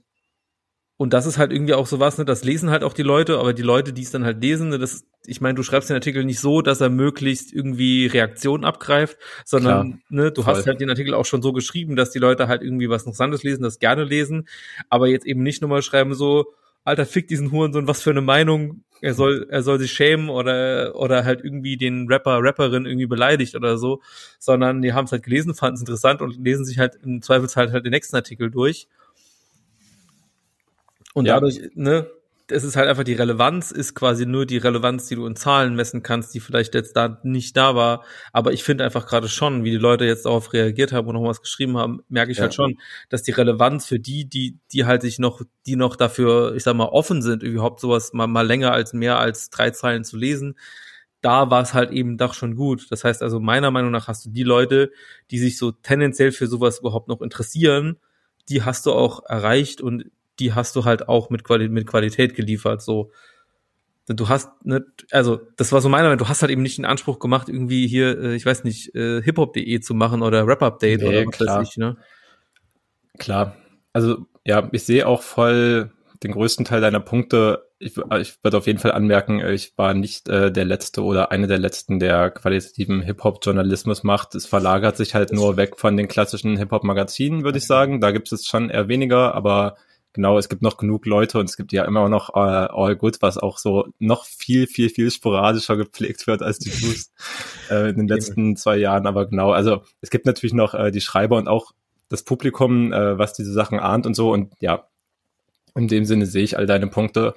und das ist halt irgendwie auch sowas, ne, das lesen halt auch die Leute, aber die Leute, die es dann halt lesen, ne, das, ich meine, du schreibst den Artikel nicht so, dass er möglichst irgendwie Reaktionen abgreift, sondern ne, du Voll. hast halt den Artikel auch schon so geschrieben, dass die Leute halt irgendwie was Interessantes lesen, das gerne lesen, aber jetzt eben nicht nur mal schreiben so, Alter, fick diesen Hurensohn, was für eine Meinung, er soll, er soll sich schämen oder, oder halt irgendwie den Rapper, Rapperin irgendwie beleidigt oder so, sondern die haben es halt gelesen, fanden es interessant und lesen sich halt im Zweifelsfall halt den nächsten Artikel durch. Und Ja. dadurch, ne, es ist halt einfach die Relevanz, ist quasi nur die Relevanz, die du in Zahlen messen kannst, die vielleicht jetzt da nicht da war. Aber ich finde einfach gerade schon, wie die Leute jetzt darauf reagiert haben und noch was geschrieben haben, merke ich Ja. halt schon, dass die Relevanz für die, die, die halt sich noch, die noch dafür, ich sag mal, offen sind, überhaupt sowas mal, mal länger als mehr als drei Zeilen zu lesen, da war es halt eben doch schon gut. Das heißt also, meiner Meinung nach hast du die Leute, die sich so tendenziell für sowas überhaupt noch interessieren, die hast du auch erreicht und die hast du halt auch mit, Quali mit Qualität geliefert. So, du hast, ne, also das war so meiner Meinung, du hast halt eben nicht den Anspruch gemacht, irgendwie hier, äh, ich weiß nicht, äh, hiphop.de zu machen oder Rap-Update Nee, oder was klar. weiß ich, ne? Klar. Also ja, ich sehe auch voll den größten Teil deiner Punkte. Ich, w- ich würde auf jeden Fall anmerken, äh, ich war nicht äh, der Letzte oder eine der Letzten, der qualitativen Hip-Hop-Journalismus macht. Es verlagert sich halt nur weg von den klassischen Hip-Hop-Magazinen, würde ich sagen. Da gibt es schon eher weniger, aber genau, es gibt noch genug Leute und es gibt ja immer noch äh, All Good, was auch so noch viel, viel, viel sporadischer gepflegt wird als die Blues äh, in den letzten zwei Jahren. Aber genau, also es gibt natürlich noch äh, die Schreiber und auch das Publikum, äh, was diese Sachen ahnt und so. Und ja, in dem Sinne sehe ich all deine Punkte.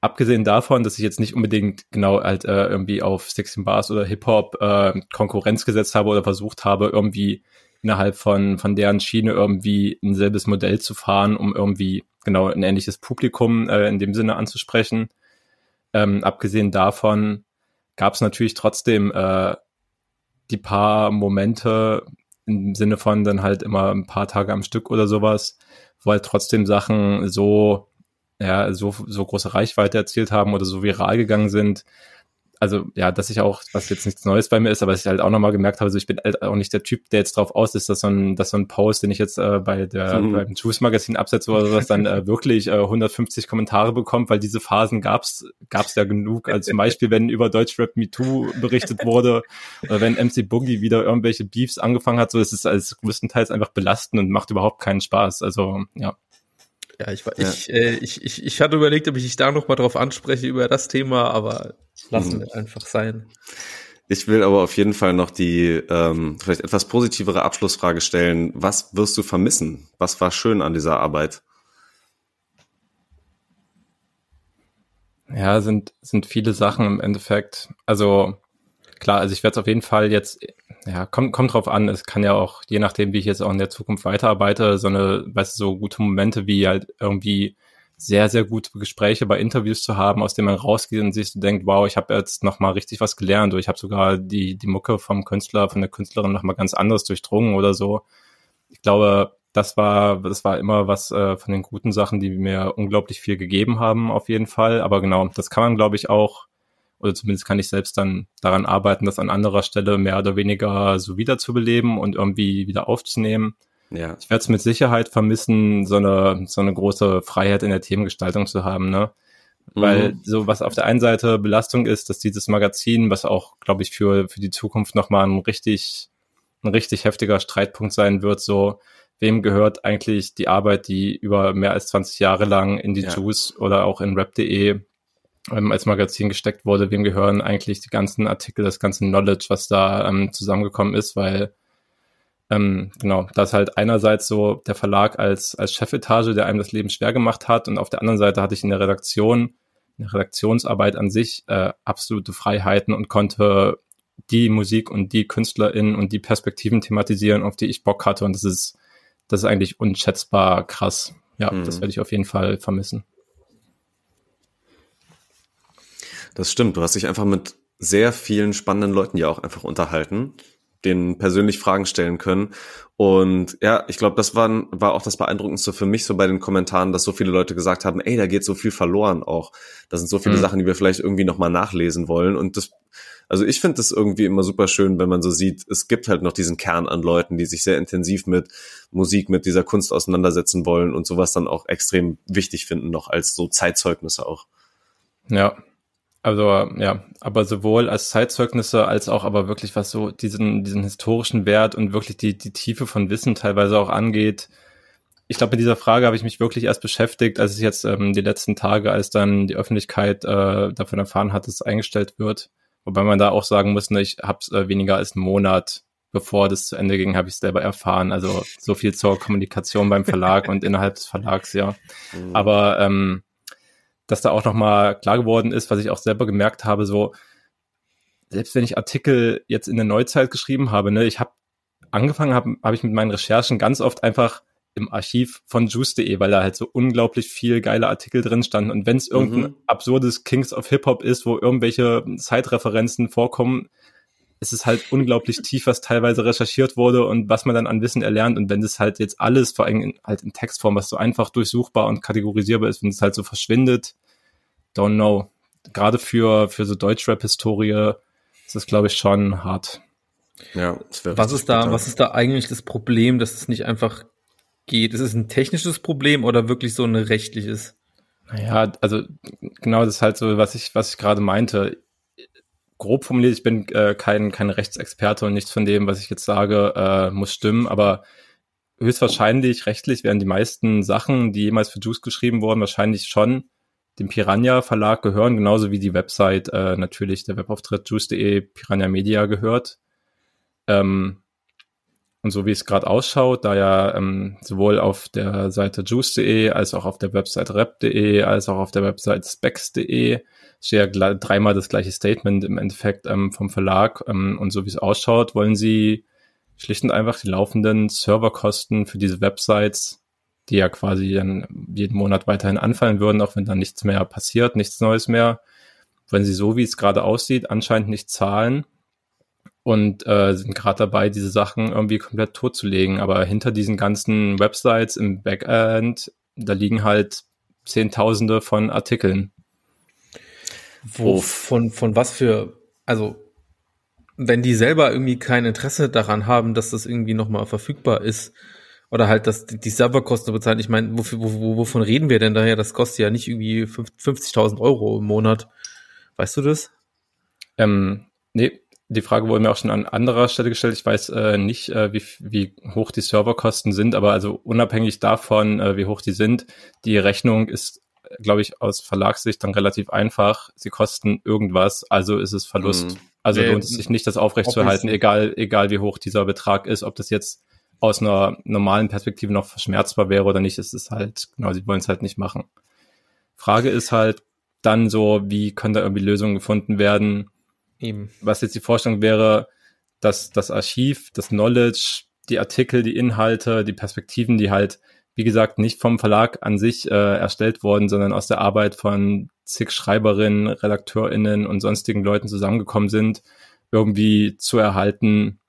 Abgesehen davon, dass ich jetzt nicht unbedingt genau halt äh, irgendwie auf 16 Bars oder Hip-Hop äh, Konkurrenz gesetzt habe oder versucht habe, irgendwie innerhalb von, von deren Schiene irgendwie ein selbes Modell zu fahren, um irgendwie genau ein ähnliches Publikum äh, in dem Sinne anzusprechen. Ähm, abgesehen davon gab es natürlich trotzdem äh, die paar Momente im Sinne von dann halt immer ein paar Tage am Stück oder sowas, wo halt trotzdem Sachen so, ja, so, so große Reichweite erzielt haben oder so viral gegangen sind. Also ja, dass ich auch, was jetzt nichts Neues bei mir ist, aber dass ich halt auch nochmal gemerkt habe, so ich bin halt auch nicht der Typ, der jetzt drauf aus ist, dass so ein, dass so ein Post, den ich jetzt äh, bei der Mhm. beim Juice Magazin absetze oder sowas, dann äh, wirklich äh, 150 Kommentare bekommt, weil diese Phasen gab's gab's ja genug. Also zum Beispiel, wenn über Deutschrap MeToo berichtet wurde oder wenn MC Boogie wieder irgendwelche Beefs angefangen hat, so das ist als größtenteils einfach belastend und macht überhaupt keinen Spaß. Also ja. Ja, ich, war- Ja. ich, äh, ich, ich, ich hatte überlegt, ob ich dich da noch mal drauf anspreche über das Thema, aber lassen Mhm. wir einfach sein. Ich will aber auf jeden Fall noch die ähm, vielleicht etwas positivere Abschlussfrage stellen. Was wirst du vermissen? Was war schön an dieser Arbeit? Ja, sind, sind viele Sachen im Endeffekt. Also klar, also ich werde es auf jeden Fall jetzt, ja, kommt, kommt drauf an. Es kann ja auch, je nachdem, wie ich jetzt auch in der Zukunft weiterarbeite, so eine, weißt du, so gute Momente wie halt irgendwie sehr, sehr gute Gespräche bei Interviews zu haben, aus denen man rausgeht und sich so denkt, wow, ich habe jetzt noch mal richtig was gelernt oder ich habe sogar die, die Mucke vom Künstler, von der Künstlerin noch mal ganz anders durchdrungen oder so. Ich glaube, das war, das war immer was äh, von den guten Sachen, die mir unglaublich viel gegeben haben, auf jeden Fall. Aber genau, das kann man, glaube ich, auch, oder zumindest kann ich selbst dann daran arbeiten, das an anderer Stelle mehr oder weniger so wiederzubeleben und irgendwie wieder aufzunehmen. Ja. Ich werde es mit Sicherheit vermissen, so eine, so eine große Freiheit in der Themengestaltung zu haben, ne? Weil Mhm. so was auf der einen Seite Belastung ist, dass dieses Magazin, was auch, glaube ich, für, für die Zukunft nochmal ein richtig, ein richtig heftiger Streitpunkt sein wird, so, wem gehört eigentlich die Arbeit, die über mehr als 20 Jahre lang in die Ja. Juice oder auch in rap.de ähm, als Magazin gesteckt wurde, wem gehören eigentlich die ganzen Artikel, das ganze Knowledge, was da ähm, zusammengekommen ist, weil Ähm, genau, das halt einerseits so der Verlag als, als Chefetage, der einem das Leben schwer gemacht hat und auf der anderen Seite hatte ich in der Redaktion, in der Redaktionsarbeit an sich äh, absolute Freiheiten und konnte die Musik und die KünstlerInnen und die Perspektiven thematisieren, auf die ich Bock hatte und das ist, das ist eigentlich unschätzbar krass. Ja, mhm. das werde ich auf jeden Fall vermissen. Das stimmt. Du hast dich einfach mit sehr vielen spannenden Leuten ja auch einfach unterhalten, denen persönlich Fragen stellen können. Und ja, ich glaube, das war, war auch das Beeindruckendste für mich so bei den Kommentaren, dass so viele Leute gesagt haben, ey, da geht so viel verloren auch. Da sind so viele mhm. Sachen, die wir vielleicht irgendwie nochmal nachlesen wollen. Und das, also ich finde das irgendwie immer super schön, wenn man so sieht, es gibt halt noch diesen Kern an Leuten, die sich sehr intensiv mit Musik, mit dieser Kunst auseinandersetzen wollen und sowas dann auch extrem wichtig finden, noch als so Zeitzeugnisse auch. Ja, also ja, aber sowohl als Zeitzeugnisse als auch aber wirklich was so diesen diesen historischen Wert und wirklich die die Tiefe von Wissen teilweise auch angeht. Ich glaube, mit dieser Frage habe ich mich wirklich erst beschäftigt, als es jetzt ähm, die letzten Tage, als dann die Öffentlichkeit äh, davon erfahren hat, dass es eingestellt wird. Wobei man da auch sagen muss, ne, ich habe es äh, weniger als einen Monat, bevor das zu Ende ging, habe ich es selber erfahren. Also so viel zur Kommunikation beim Verlag und innerhalb des Verlags, ja. Mhm. Aber ähm, dass da auch nochmal klar geworden ist, was ich auch selber gemerkt habe, so, selbst wenn ich Artikel jetzt in der Neuzeit geschrieben habe, ne, ich habe angefangen, habe hab ich mit meinen Recherchen ganz oft einfach im Archiv von juice.de, weil da halt so unglaublich viel geile Artikel drin standen. Und wenn es irgendein mhm. absurdes Kings of Hip-Hop ist, wo irgendwelche Zeitreferenzen vorkommen, es ist halt unglaublich tief, was teilweise recherchiert wurde und was man dann an Wissen erlernt. Und wenn das halt jetzt alles, vor allem in, halt in Textform, was so einfach durchsuchbar und kategorisierbar ist, wenn es halt so verschwindet, don't know. Gerade für, für so Deutschrap-Historie ist das, glaube ich, schon hart. Ja, was ist da, was ist da eigentlich das Problem, dass es nicht einfach geht? Ist es ein technisches Problem oder wirklich so ein rechtliches? Naja, also genau das ist halt so, was ich, was ich gerade meinte grob formuliert, ich bin äh, kein, kein Rechtsexperte und nichts von dem, was ich jetzt sage, äh, muss stimmen, aber höchstwahrscheinlich rechtlich werden die meisten Sachen, die jemals für Juice geschrieben wurden, wahrscheinlich schon dem Piranha Verlag gehören, genauso wie die Website äh, natürlich der Webauftritt juice.de Piranha Media gehört. Ähm, und so wie es gerade ausschaut, da ja ähm, sowohl auf der Seite juice.de als auch auf der Website rap.de als auch auf der Website specs.de steht ja dreimal das gleiche Statement im Endeffekt ähm, vom Verlag. Ähm, und so wie es ausschaut, wollen sie schlicht und einfach die laufenden Serverkosten für diese Websites, die ja quasi dann jeden Monat weiterhin anfallen würden, auch wenn dann nichts mehr passiert, nichts Neues mehr, wollen sie so, wie es gerade aussieht, anscheinend nicht zahlen und äh, sind gerade dabei, diese Sachen irgendwie komplett totzulegen. Aber hinter diesen ganzen Websites im Backend, da liegen halt Zehntausende von Artikeln. Wo, von, von was für, also, wenn die selber irgendwie kein Interesse daran haben, dass das irgendwie nochmal verfügbar ist, oder halt, dass die Serverkosten bezahlen. Ich meine, wofür, wo, wovon reden wir denn daher? Das kostet ja nicht irgendwie 50.000 Euro im Monat. Weißt du das? Ähm, nee, die Frage wurde mir auch schon an anderer Stelle gestellt. Ich weiß äh, nicht, äh, wie, wie hoch die Serverkosten sind, aber also unabhängig davon, äh, wie hoch die sind, die Rechnung ist glaube ich, aus Verlagssicht dann relativ einfach. Sie kosten irgendwas, also ist es Verlust. Mhm. Also nee, lohnt es sich nicht, das aufrechtzuerhalten, egal, egal wie hoch dieser Betrag ist, ob das jetzt aus einer normalen Perspektive noch verschmerzbar wäre oder nicht, ist es halt, genau, sie wollen es halt nicht machen. Frage ist halt dann so, wie können da irgendwie Lösungen gefunden werden? Eben. Was jetzt die Vorstellung wäre, dass das Archiv, das Knowledge, die Artikel, die Inhalte, die Perspektiven, die halt wie gesagt, nicht vom Verlag an sich äh, erstellt worden, sondern aus der Arbeit von zig Schreiberinnen, RedakteurInnen und sonstigen Leuten zusammengekommen sind, irgendwie zu erhalten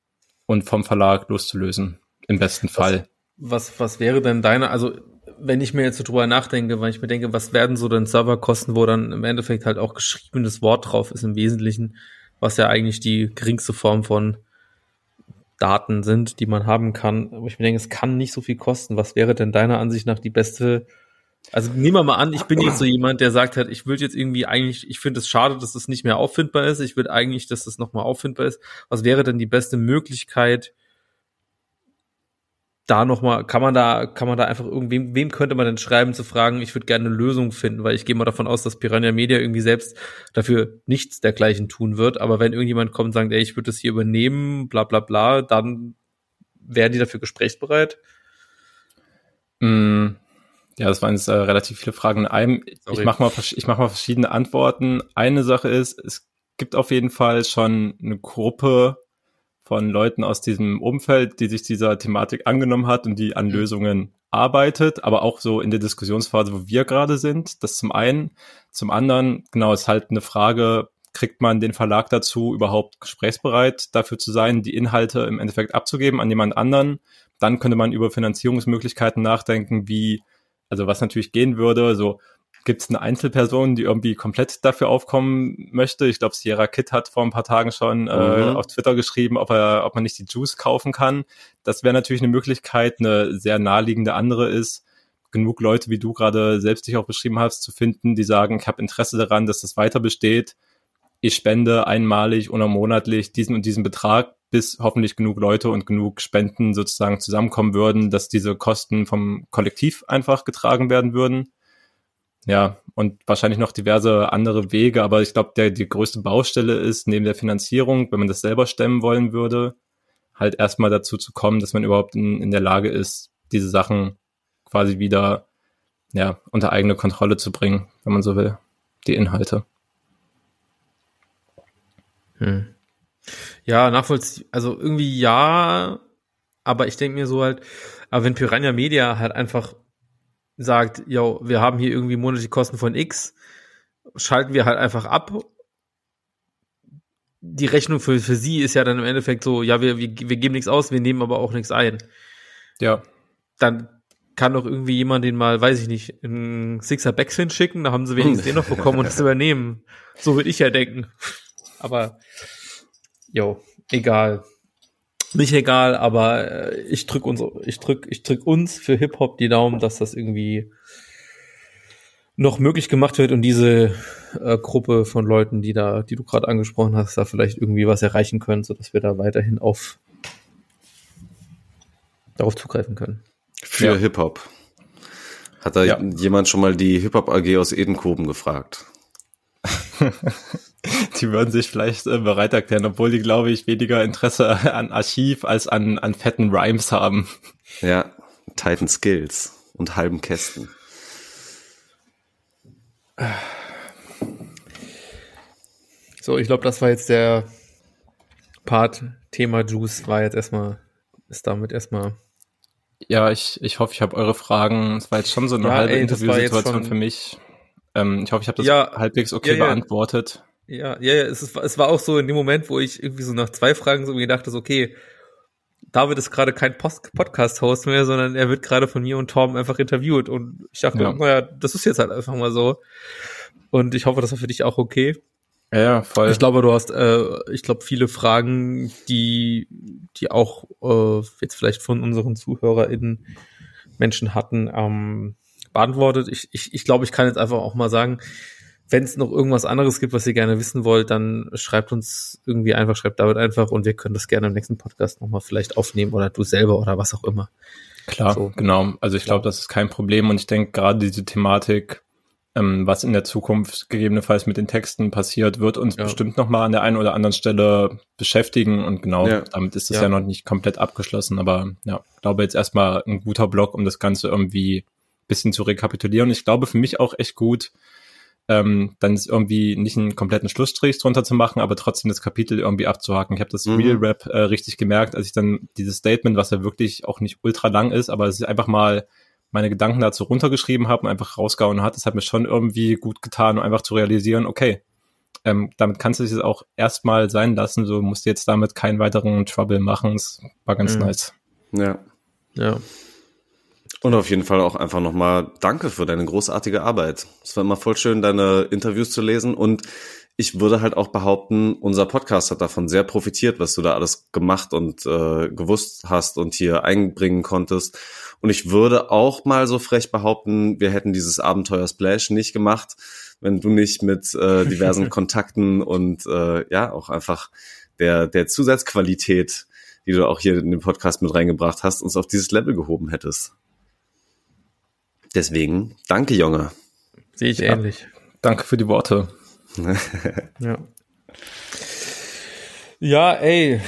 und vom Verlag loszulösen. Im besten Fall. Was, was, was wäre denn deine, also wenn ich mir jetzt so drüber nachdenke, weil ich mir denke, was werden so denn Serverkosten, wo dann im Endeffekt halt auch geschriebenes Wort drauf ist im Wesentlichen, was ja eigentlich die geringste Form von Daten sind, die man haben kann. Aber ich denke, es kann nicht so viel kosten. Was wäre denn deiner Ansicht nach die beste? Also nehmen wir mal an, ich bin jetzt so jemand, der sagt hat, ich würde jetzt irgendwie eigentlich, ich finde es schade, dass es nicht mehr auffindbar ist. Ich will eigentlich, dass es nochmal auffindbar ist. Was wäre denn die beste Möglichkeit, da nochmal, kann man da, kann man da einfach irgendwem, wem könnte man denn schreiben, zu fragen, ich würde gerne eine Lösung finden, weil ich gehe mal davon aus, dass Piranha Media irgendwie selbst dafür nichts dergleichen tun wird. Aber wenn irgendjemand kommt und sagt, ey, ich würde das hier übernehmen, bla bla bla, dann wären die dafür gesprächsbereit? Mm, ja, das waren jetzt äh, relativ viele Fragen in einem. Sorry. Ich mache mal, ich mach mal verschiedene Antworten. Eine Sache ist, es gibt auf jeden Fall schon eine Gruppe von Leuten aus diesem Umfeld, die sich dieser Thematik angenommen hat und die an Mhm. Lösungen arbeitet, aber auch so in der Diskussionsphase, wo wir gerade sind. Das zum einen. Zum anderen, genau, ist halt eine Frage, kriegt man den Verlag dazu, überhaupt gesprächsbereit dafür zu sein, die Inhalte im Endeffekt abzugeben an jemand anderen? Dann könnte man über Finanzierungsmöglichkeiten nachdenken, wie, also was natürlich gehen würde, so gibt es eine Einzelperson, die irgendwie komplett dafür aufkommen möchte. Ich glaube, Sierra Kid hat vor ein paar Tagen schon äh, Mhm. auf Twitter geschrieben, ob er, ob man nicht die Juice kaufen kann. Das wäre natürlich eine Möglichkeit. Eine sehr naheliegende andere ist, genug Leute, wie du gerade selbst dich auch beschrieben hast, zu finden, die sagen, ich habe Interesse daran, dass das weiter besteht. Ich spende einmalig oder monatlich diesen und diesen Betrag, bis hoffentlich genug Leute und genug Spenden sozusagen zusammenkommen würden, dass diese Kosten vom Kollektiv einfach getragen werden würden. Ja, und wahrscheinlich noch diverse andere Wege, aber ich glaube, der die größte Baustelle ist neben der Finanzierung, wenn man das selber stemmen wollen würde, halt erstmal dazu zu kommen, dass man überhaupt in, in der Lage ist, diese Sachen quasi wieder ja, unter eigene Kontrolle zu bringen, wenn man so will, die Inhalte. Hm. Ja, nachvollziehbar. Also irgendwie ja, aber ich denke mir so halt, aber wenn Piranha Media halt einfach sagt, ja, wir haben hier irgendwie monatliche Kosten von X, schalten wir halt einfach ab. Die Rechnung für, für sie ist ja dann im Endeffekt so, ja, wir, wir, wir geben nichts aus, wir nehmen aber auch nichts ein. Ja, Dann kann doch irgendwie jemand den mal, weiß ich nicht, in Sixer Backspin schicken, da haben sie wenigstens den noch bekommen und das übernehmen. So würde ich ja denken. Aber, jo, egal. Nicht egal, aber äh, ich drück uns, ich drück, ich drück uns für Hip-Hop die Daumen, dass das irgendwie noch möglich gemacht wird und diese äh, Gruppe von Leuten, die da, die du gerade angesprochen hast, da vielleicht irgendwie was erreichen können, so dass wir da weiterhin auf darauf zugreifen können. Für Ja. Hip-Hop. Hat da Ja. jemand schon mal die Hip-Hop AG aus Edenkoben gefragt? die würden sich vielleicht äh, bereit erklären, obwohl die, glaube ich, weniger Interesse an Archiv als an, an fetten Rhymes haben. Ja, Titan Skills und halben Kästen. So, ich glaube, das war jetzt der Part. Thema Juice war jetzt erstmal, ist damit erstmal. Ja, ich, ich hoffe, ich habe eure Fragen. Es war jetzt schon so eine Ja, halbe Interviewsituation für mich. Ähm, ich hoffe, ich habe das Ja, halbwegs okay ja, ja. beantwortet. Ja, ja, ja, es, ist, es war auch so in dem Moment, wo ich irgendwie so nach zwei Fragen so gedacht habe, okay, David ist gerade kein Podcast-Host mehr, sondern er wird gerade von mir und Tom einfach interviewt. Und ich dachte, Ja. naja, das ist jetzt halt einfach mal so. Und ich hoffe, das war für dich auch okay. Ja, ja, voll. Ich glaube, du hast, äh, ich glaube, viele Fragen, die, die auch äh, jetzt vielleicht von unseren ZuhörerInnen Menschen hatten, ähm, beantwortet. Ich, ich, ich glaube, ich kann jetzt einfach auch mal sagen, wenn es noch irgendwas anderes gibt, was ihr gerne wissen wollt, dann schreibt uns irgendwie einfach, schreibt David einfach und wir können das gerne im nächsten Podcast nochmal vielleicht aufnehmen oder du selber oder was auch immer. Klar, So. genau. Also ich glaube, das ist kein Problem und ich denke gerade diese Thematik, ähm, was in der Zukunft gegebenenfalls mit den Texten passiert, wird uns Ja. bestimmt nochmal an der einen oder anderen Stelle beschäftigen und genau, Ja. damit ist es ja. Ja. noch nicht komplett abgeschlossen, aber ja, ich glaube jetzt erstmal ein guter Block, um das Ganze irgendwie bisschen zu rekapitulieren. Ich glaube für mich auch echt gut, ähm, dann ist irgendwie nicht einen kompletten Schlussstrich drunter zu machen, aber trotzdem das Kapitel irgendwie abzuhaken. Ich habe das Mhm. Real Rap äh, richtig gemerkt, als ich dann dieses Statement, was ja wirklich auch nicht ultra lang ist, aber es ist einfach mal meine Gedanken dazu runtergeschrieben habe und einfach rausgehauen hat. Das hat mir schon irgendwie gut getan, um einfach zu realisieren, okay, ähm, damit kannst du es jetzt auch erstmal sein lassen, so musst du jetzt damit keinen weiteren Trouble machen. Es war ganz Mhm. nice. Ja. Ja. Und auf jeden Fall auch einfach nochmal danke für deine großartige Arbeit. Es war immer voll schön, deine Interviews zu lesen und ich würde halt auch behaupten, unser Podcast hat davon sehr profitiert, was du da alles gemacht und äh, gewusst hast und hier einbringen konntest. Und ich würde auch mal so frech behaupten, wir hätten dieses Abenteuer Splash nicht gemacht, wenn du nicht mit äh, diversen Kontakten und äh, ja auch einfach der der Zusatzqualität, die du auch hier in den Podcast mit reingebracht hast, uns auf dieses Level gehoben hättest. Deswegen, danke, Junge. Sehe ich Ja. ähnlich. Danke für die Worte. Ja. Ja, ey.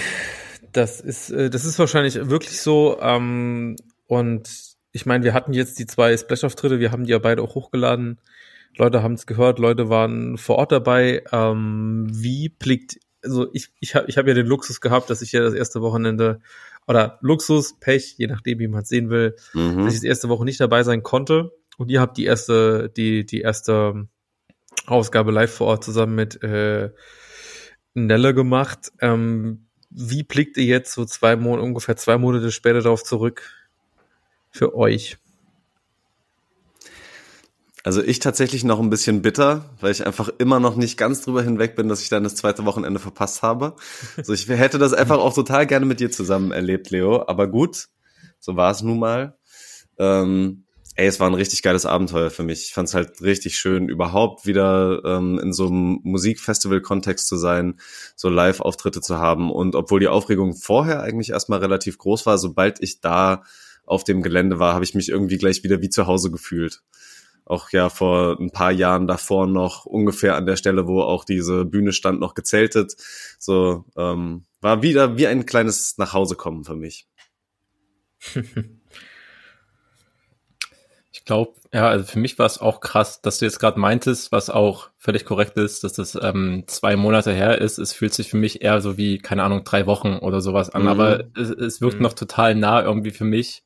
Das ist, äh, das ist wahrscheinlich wirklich so. Ähm, und ich meine, wir hatten jetzt die zwei Splash-Auftritte, wir haben die ja beide auch hochgeladen. Leute haben es gehört, Leute waren vor Ort dabei. Ähm, wie blickt, also ich, ich habe ich hab ja den Luxus gehabt, dass ich ja das erste Wochenende oder Luxus, Pech, je nachdem, wie man es sehen will, mhm. dass ich das erste Woche nicht dabei sein konnte. Und ihr habt die erste, die, die erste Ausgabe live vor Ort zusammen mit äh, Nelle gemacht. Ähm, wie blickt ihr jetzt so zwei Monate, ungefähr zwei Monate später darauf zurück für euch? Also ich tatsächlich noch ein bisschen bitter, weil ich einfach immer noch nicht ganz drüber hinweg bin, dass ich dann das zweite Wochenende verpasst habe. So, ich hätte das einfach auch total gerne mit dir zusammen erlebt, Leo. Aber gut, so war es nun mal. Ähm, ey, es war ein richtig geiles Abenteuer für mich. Ich fand es halt richtig schön, überhaupt wieder ähm, in so einem Musikfestival-Kontext zu sein, so Live-Auftritte zu haben. Und obwohl die Aufregung vorher eigentlich erstmal relativ groß war, sobald ich da auf dem Gelände war, habe ich mich irgendwie gleich wieder wie zu Hause gefühlt. Auch ja vor ein paar Jahren davor noch ungefähr an der Stelle, wo auch diese Bühne stand, noch gezeltet. So ähm, war wieder wie ein kleines Nachhausekommen für mich. Ich glaube, ja, also für mich war es auch krass, dass du jetzt gerade meintest, was auch völlig korrekt ist, dass das ähm, zwei Monate her ist. Es fühlt sich für mich eher so wie, keine Ahnung, drei Wochen oder sowas an, mhm. aber es, es wirkt mhm. noch total nah irgendwie für mich,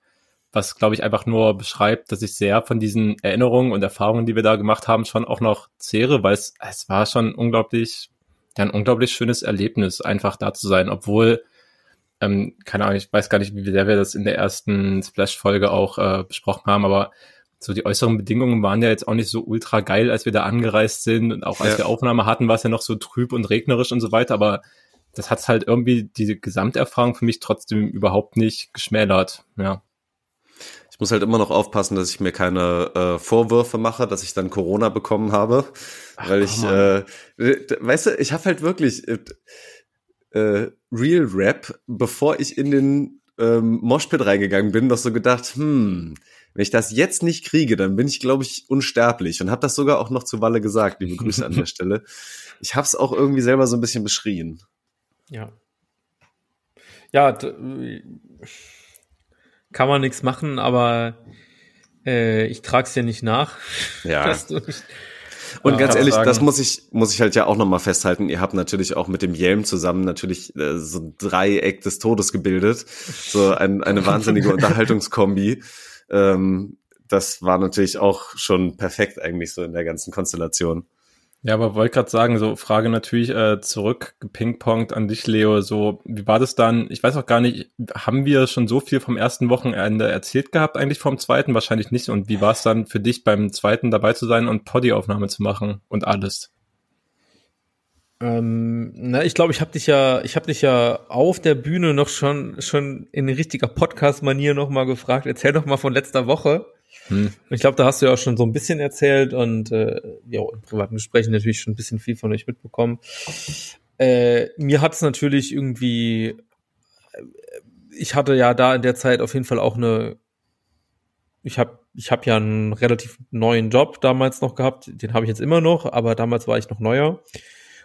was, glaube ich, einfach nur beschreibt, dass ich sehr von diesen Erinnerungen und Erfahrungen, die wir da gemacht haben, schon auch noch zehre, weil es, es war schon unglaublich, ja, ein unglaublich schönes Erlebnis, einfach da zu sein, obwohl ähm, keine Ahnung, ich weiß gar nicht, wie sehr wir das in der ersten Splash-Folge auch äh, besprochen haben, aber so die äußeren Bedingungen waren ja jetzt auch nicht so ultra geil, als wir da angereist sind und auch als ja. wir Aufnahme hatten, war es ja noch so trüb und regnerisch und so weiter, aber das hat halt irgendwie diese Gesamterfahrung für mich trotzdem überhaupt nicht geschmälert, ja. Ich muss halt immer noch aufpassen, dass ich mir keine äh, Vorwürfe mache, dass ich dann Corona bekommen habe, Ach, weil ich, äh, weißt du, ich habe halt wirklich äh, äh, Real Rap, bevor ich in den ähm, Moshpit reingegangen bin, noch so gedacht, hm, wenn ich das jetzt nicht kriege, dann bin ich, glaube ich, unsterblich und habe das sogar auch noch zu Walle gesagt. Liebe Grüße an der Stelle. Ich habe es auch irgendwie selber so ein bisschen beschrien. Ja. Ja, kann man nichts machen, aber äh, ich trage es ja nicht nach. Ja. Und ganz ehrlich, sagen. das muss ich, muss ich halt ja auch nochmal festhalten. Ihr habt natürlich auch mit dem Yelm zusammen natürlich äh, so ein Dreieck des Todes gebildet. So ein, eine wahnsinnige Unterhaltungskombi ähm, das war natürlich auch schon perfekt eigentlich so in der ganzen Konstellation. Ja, aber wollte gerade sagen, so Frage natürlich äh, zurück, gepingpongt an dich, Leo. So, wie war das dann? Ich weiß auch gar nicht, haben wir schon so viel vom ersten Wochenende erzählt gehabt, eigentlich vom zweiten? Wahrscheinlich nicht. Und wie war es dann für dich beim zweiten dabei zu sein und Poddy-Aufnahme zu machen und alles? Ähm, na, ich glaube, ich habe dich ja, ich habe dich ja auf der Bühne noch schon schon in richtiger Podcast-Manier noch mal gefragt. Erzähl doch mal von letzter Woche. Hm. Ich glaube, da hast du ja auch schon so ein bisschen erzählt und äh, ja, in privaten Gesprächen natürlich schon ein bisschen viel von euch mitbekommen. Äh, mir hat es natürlich irgendwie, äh, ich hatte ja da in der Zeit auf jeden Fall auch eine, ich habe ich hab ja einen relativ neuen Job damals noch gehabt, den habe ich jetzt immer noch, aber damals war ich noch neuer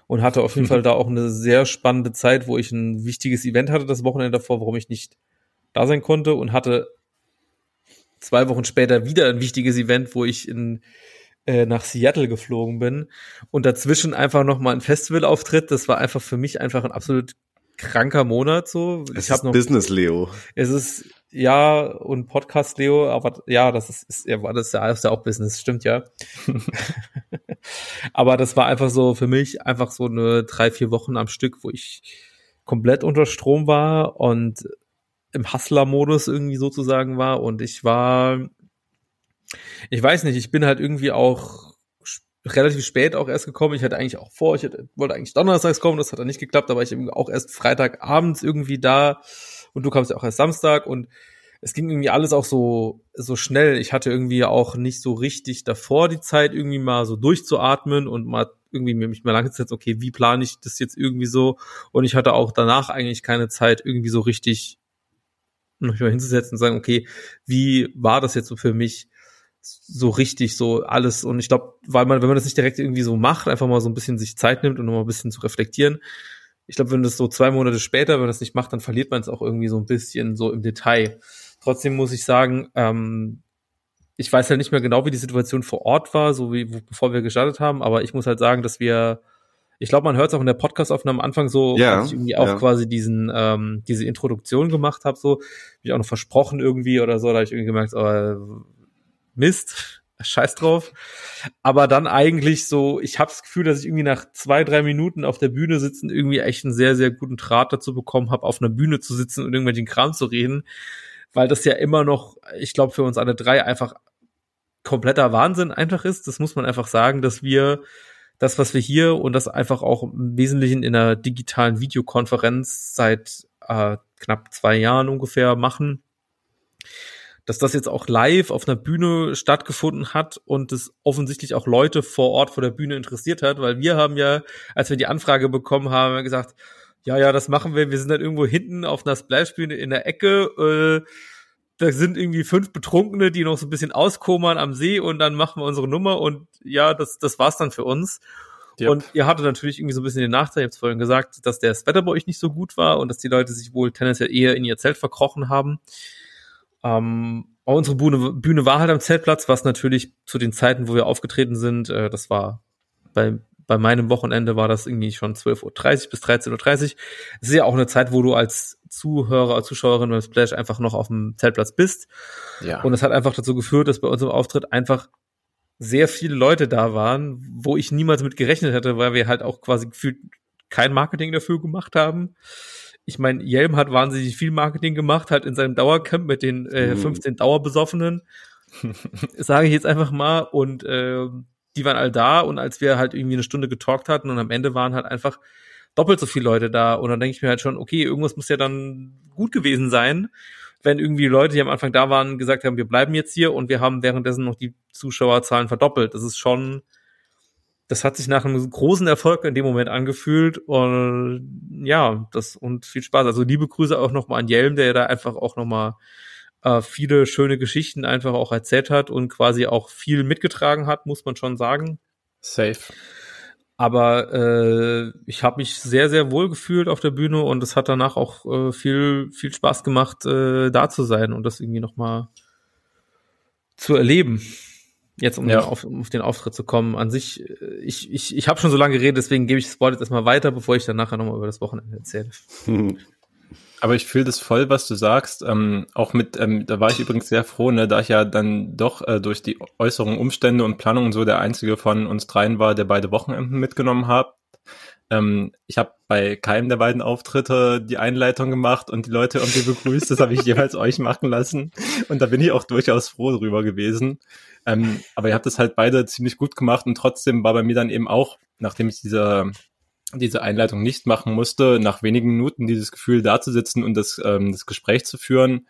und hatte auf jeden Fall da auch eine sehr spannende Zeit, wo ich ein wichtiges Event hatte das Wochenende davor, warum ich nicht da sein konnte und hatte zwei Wochen später wieder ein wichtiges Event, wo ich in äh, nach Seattle geflogen bin und dazwischen einfach noch mal ein Festivalauftritt. Das war einfach für mich einfach ein absolut kranker Monat so. Es ich ist noch, Business Leo. Es ist ja, und Podcast Leo, aber ja, das ist, ist ja, das ist ja, ist ja auch Business, stimmt ja. aber das war einfach so für mich einfach so eine drei, vier Wochen am Stück, wo ich komplett unter Strom war und im Hustler-Modus irgendwie sozusagen war und ich war, ich weiß nicht, ich bin halt irgendwie auch relativ spät auch erst gekommen. Ich hatte eigentlich auch vor, ich hatte, wollte eigentlich donnerstags kommen, das hat dann nicht geklappt, aber ich eben auch erst Freitagabends irgendwie da und du kamst ja auch erst Samstag und es ging irgendwie alles auch so, so schnell. Ich hatte irgendwie auch nicht so richtig davor die Zeit, irgendwie mal so durchzuatmen und mal irgendwie mich mal lange gesetzt, okay, wie plane ich das jetzt irgendwie so? Und ich hatte auch danach eigentlich keine Zeit, irgendwie so richtig noch mal hinzusetzen und sagen, okay, wie war das jetzt so für mich? so richtig so alles und ich glaube, weil man, wenn man das nicht direkt irgendwie so macht, einfach mal so ein bisschen sich Zeit nimmt und nochmal ein bisschen zu reflektieren, ich glaube, wenn das so zwei Monate später, wenn man das nicht macht, dann verliert man es auch irgendwie so ein bisschen so im Detail. Trotzdem muss ich sagen, ähm, ich weiß halt nicht mehr genau, wie die Situation vor Ort war, so wie bevor wir gestartet haben, aber ich muss halt sagen, dass wir, ich glaube, man hört es auch in der Podcast-Aufnahme am Anfang so, Ja, als ich irgendwie auch ja. quasi diesen, ähm, diese Introduktion gemacht habe, so, hab ich auch noch versprochen irgendwie oder so, da habe ich irgendwie gemerkt, oh, Mist, scheiß drauf. Aber dann eigentlich so, ich habe das Gefühl, dass ich irgendwie nach zwei, drei Minuten auf der Bühne sitzen, irgendwie echt einen sehr, sehr guten Draht dazu bekommen habe, auf einer Bühne zu sitzen und irgendwelchen Kram zu reden, weil das ja immer noch, ich glaube, für uns alle drei einfach kompletter Wahnsinn einfach ist. Das muss man einfach sagen, dass wir das, was wir hier und das einfach auch im Wesentlichen in einer digitalen Videokonferenz seit äh, knapp zwei Jahren ungefähr machen, dass das jetzt auch live auf einer Bühne stattgefunden hat und es offensichtlich auch Leute vor Ort vor der Bühne interessiert hat, weil wir haben ja, als wir die Anfrage bekommen haben, gesagt, ja, ja, das machen wir. Wir sind dann irgendwo hinten auf einer Splashbühne in der Ecke. Äh, da sind irgendwie fünf Betrunkene, die noch so ein bisschen auskommern am See und dann machen wir unsere Nummer und ja, das, das war's dann für uns. Yep. Und ihr hattet natürlich irgendwie so ein bisschen den Nachteil, ich hab's vorhin gesagt, dass das Wetter bei euch nicht so gut war und dass die Leute sich wohl tendenziell eher in ihr Zelt verkrochen haben. Ähm, aber unsere Bühne, Bühne war halt am Zeltplatz, was natürlich zu den Zeiten, wo wir aufgetreten sind, äh, das war bei, bei meinem Wochenende war das irgendwie schon 12.30 Uhr bis 13.30 Uhr. Es ist ja auch eine Zeit, wo du als Zuhörer, Zuschauerin beim Splash einfach noch auf dem Zeltplatz bist. Ja. Und es hat einfach dazu geführt, dass bei unserem Auftritt einfach sehr viele Leute da waren, wo ich niemals mit gerechnet hätte, weil wir halt auch quasi gefühlt kein Marketing dafür gemacht haben. Ich meine, Jelm hat wahnsinnig viel Marketing gemacht, halt in seinem Dauercamp mit den äh, Mhm. 15 Dauerbesoffenen, sage ich jetzt einfach mal. Und äh, die waren all da und als wir halt irgendwie eine Stunde getalkt hatten und am Ende waren halt einfach doppelt so viele Leute da. Und dann denke ich mir halt schon, okay, irgendwas muss ja dann gut gewesen sein, wenn irgendwie Leute, die am Anfang da waren, gesagt haben, wir bleiben jetzt hier und wir haben währenddessen noch die Zuschauerzahlen verdoppelt. Das ist schon, das hat sich nach einem großen Erfolg in dem Moment angefühlt und ja, das und viel Spaß. Also liebe Grüße auch nochmal an Jelm, der da einfach auch nochmal äh, viele schöne Geschichten einfach auch erzählt hat und quasi auch viel mitgetragen hat, muss man schon sagen. Safe. Aber äh, ich habe mich sehr, sehr wohl gefühlt auf der Bühne und es hat danach auch äh, viel, viel Spaß gemacht, äh, da zu sein und das irgendwie nochmal zu erleben. Jetzt, um, Ja. auf, um auf den Auftritt zu kommen. An sich, äh, ich, ich, ich habe schon so lange geredet, deswegen gebe ich das Wort jetzt erstmal weiter, bevor ich dann nachher nochmal über das Wochenende erzähle. Aber ich fühle das voll, was du sagst. Ähm, auch mit, ähm, da war ich übrigens sehr froh, ne, da ich ja dann doch äh, durch die äußeren Umstände und Planungen so der einzige von uns dreien war, der beide Wochenenden mitgenommen hat. Ähm, ich habe bei keinem der beiden Auftritte die Einleitung gemacht und die Leute irgendwie begrüßt. Das habe ich jeweils euch machen lassen. Und da bin ich auch durchaus froh drüber gewesen. Ähm, aber ihr habt das halt beide ziemlich gut gemacht und trotzdem war bei mir dann eben auch, nachdem ich diese diese Einleitung nicht machen musste, nach wenigen Minuten dieses Gefühl da zu sitzen und das, ähm, das Gespräch zu führen,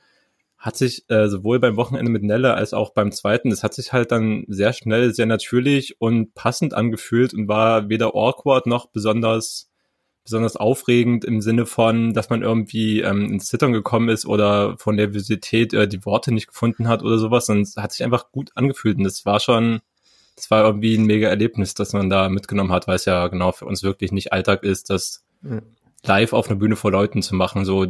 hat sich äh, sowohl beim Wochenende mit Nelle als auch beim zweiten, das hat sich halt dann sehr schnell, sehr natürlich und passend angefühlt und war weder awkward noch besonders besonders aufregend im Sinne von, dass man irgendwie ähm, ins Zittern gekommen ist oder von Nervosität äh, die Worte nicht gefunden hat oder sowas, sondern es hat sich einfach gut angefühlt und das war schon, das war irgendwie ein mega Erlebnis, das man da mitgenommen hat, weil es ja genau für uns wirklich nicht Alltag ist, das Mhm. live auf einer Bühne vor Leuten zu machen. So,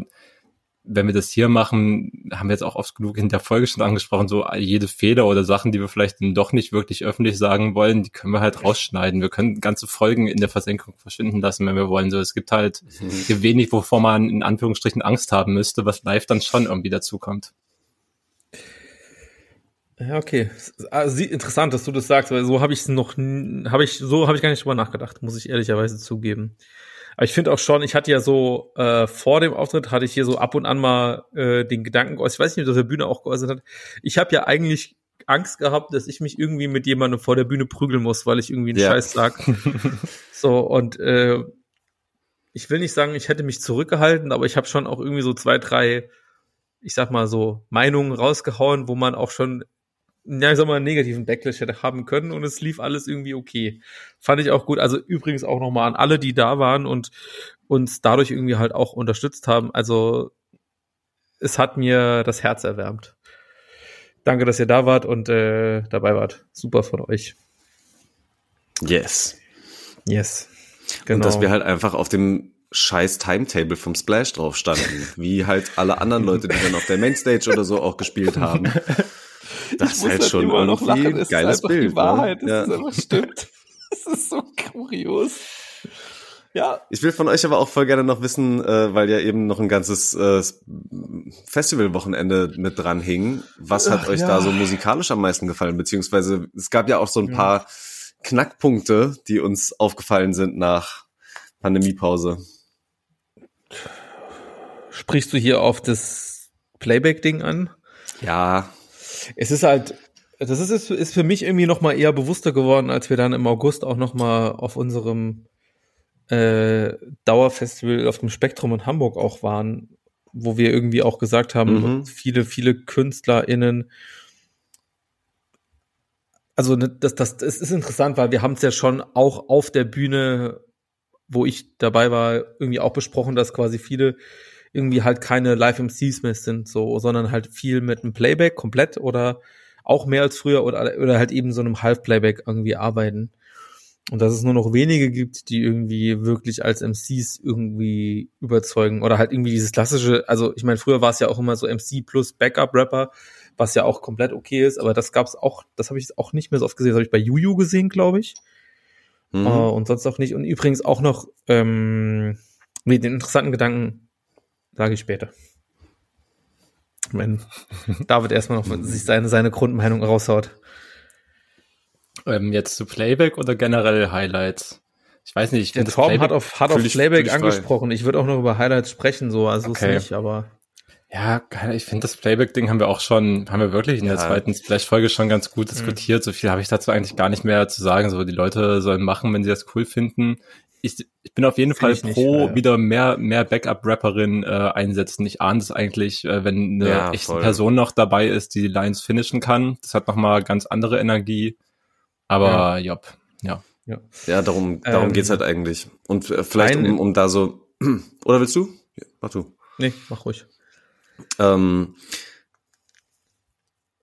wenn wir das hier machen, haben wir jetzt auch oft genug in der Folge schon angesprochen, so jede Fehler oder Sachen, die wir vielleicht dann doch nicht wirklich öffentlich sagen wollen, die können wir halt rausschneiden. Wir können ganze Folgen in der Versenkung verschwinden lassen, wenn wir wollen. So, es gibt halt hier wenig, wovor man in Anführungsstrichen Angst haben müsste, was live dann schon irgendwie dazukommt. Ja, okay. Also, interessant, dass du das sagst, weil so habe ich es noch, habe ich so habe ich gar nicht drüber nachgedacht, muss ich ehrlicherweise zugeben. Aber ich finde auch schon, ich hatte ja so äh, vor dem Auftritt hatte ich hier so ab und an mal äh, den Gedanken geäußert, ich weiß nicht, ob das der Bühne auch geäußert hat. Ich habe ja eigentlich Angst gehabt, dass ich mich irgendwie mit jemandem vor der Bühne prügeln muss, weil ich irgendwie einen Ja. Scheiß sag. so und äh, ich will nicht sagen, ich hätte mich zurückgehalten, aber ich habe schon auch irgendwie so zwei, drei, ich sag mal so Meinungen rausgehauen, wo man auch schon ja, ich sag mal, einen negativen Backlash hätte haben können und es lief alles irgendwie okay. Fand ich auch gut. Also übrigens auch nochmal an alle, die da waren und uns dadurch irgendwie halt auch unterstützt haben. Also es hat mir das Herz erwärmt. Danke, dass ihr da wart und äh, dabei wart. Super von euch. Yes. Yes. Genau. Und dass wir halt einfach auf dem scheiß Timetable vom Splash drauf standen, wie halt alle anderen Leute, die dann auf der Mainstage oder so auch gespielt haben. Das ist halt schon irgendwie ein geiles Bild. Die ne? Wahrheit, ne? ja. einfach stimmt. Das ist so kurios. Ja. Ich will von euch aber auch voll gerne noch wissen, äh, weil ja eben noch ein ganzes äh, Festivalwochenende mit dran hing. Was hat Ach, euch ja. da so musikalisch am meisten gefallen? Beziehungsweise es gab ja auch so ein paar Knackpunkte, die uns aufgefallen sind nach Pandemiepause. Sprichst du hier auf das Playback-Ding an? Ja. Es ist halt, das ist, ist für mich irgendwie noch mal eher bewusster geworden, als wir dann im August auch noch mal auf unserem äh, Dauerfestival auf dem Spektrum in Hamburg auch waren, wo wir irgendwie auch gesagt haben, mhm. viele, viele KünstlerInnen also ne, das, das, das ist interessant, weil wir haben es ja schon auch auf der Bühne, wo ich dabei war, irgendwie auch besprochen, dass quasi viele irgendwie halt keine Live-MCs mehr sind, so, sondern halt viel mit einem Playback komplett oder auch mehr als früher oder, oder halt eben so einem Half-Playback irgendwie arbeiten. Und dass es nur noch wenige gibt, die irgendwie wirklich als MCs irgendwie überzeugen oder halt irgendwie dieses klassische, also ich meine, früher war es ja auch immer so MC plus Backup-Rapper, was ja auch komplett okay ist, aber das gab's auch, das habe ich auch nicht mehr so oft gesehen, das habe ich bei Juju gesehen, glaube ich. Mhm. Uh, und sonst auch nicht. Und übrigens auch noch, ähm, nee, den interessanten Gedanken sage ich später. Wenn David erstmal noch sich seine, seine Grundmeinung raushaut. Ähm, jetzt zu Playback oder generell Highlights? Ich weiß nicht, ich finde Torben Playback hat auf, hat auf Playback angesprochen. Ich würde auch noch über Highlights sprechen, so, also okay. ist nicht, aber. Ja, ich finde das Playback-Ding haben wir auch schon, haben wir wirklich in der ja. zweiten Splash-Folge schon ganz gut mhm. diskutiert. Mhm. So viel habe ich dazu eigentlich gar nicht mehr zu sagen. So, die Leute sollen machen, wenn sie das cool finden. Ich, ich bin auf jeden Fall pro nicht, ja. wieder mehr, mehr Backup-Rapperin äh, einsetzen. Ich ahne es eigentlich, äh, wenn eine ja, echte voll. Person noch dabei ist, die die Lines finishen kann. Das hat nochmal ganz andere Energie. Aber ja, jopp, ja. Ja, ja darum, darum ähm, geht's halt eigentlich. Und äh, vielleicht, um, um da so, oder willst du? Ja, mach du. Nee, mach ruhig. Ähm,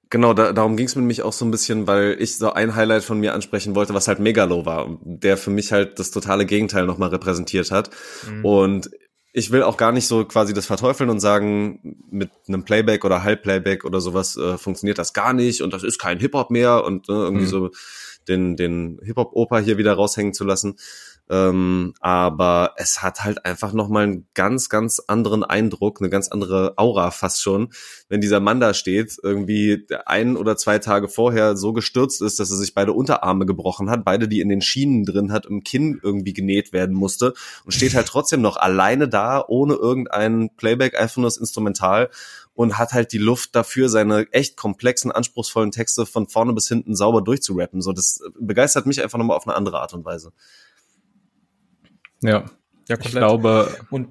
genau, da, darum ging es mit mich auch so ein bisschen, weil ich so ein Highlight von mir ansprechen wollte, was halt Megalo war, der für mich halt das totale Gegenteil nochmal repräsentiert hat. Mhm. Und ich will auch gar nicht so quasi das verteufeln und sagen, mit einem Playback oder Halbplayback oder sowas äh, funktioniert das gar nicht und das ist kein Hip-Hop mehr und äh, irgendwie mhm. so den, den Hip-Hop-Oper hier wieder raushängen zu lassen. Ähm, aber es hat halt einfach nochmal einen ganz, ganz anderen Eindruck, eine ganz andere Aura fast schon, wenn dieser Mann da steht, irgendwie ein oder zwei Tage vorher so gestürzt ist, dass er sich beide Unterarme gebrochen hat, beide die in den Schienen drin hat, im Kinn irgendwie genäht werden musste und steht halt trotzdem noch alleine da, ohne irgendein Playback, einfach nur das Instrumental und hat halt die Luft dafür, seine echt komplexen, anspruchsvollen Texte von vorne bis hinten sauber durchzurappen. So, das begeistert mich einfach nochmal auf eine andere Art und Weise. Ja, ja ich glaube. Und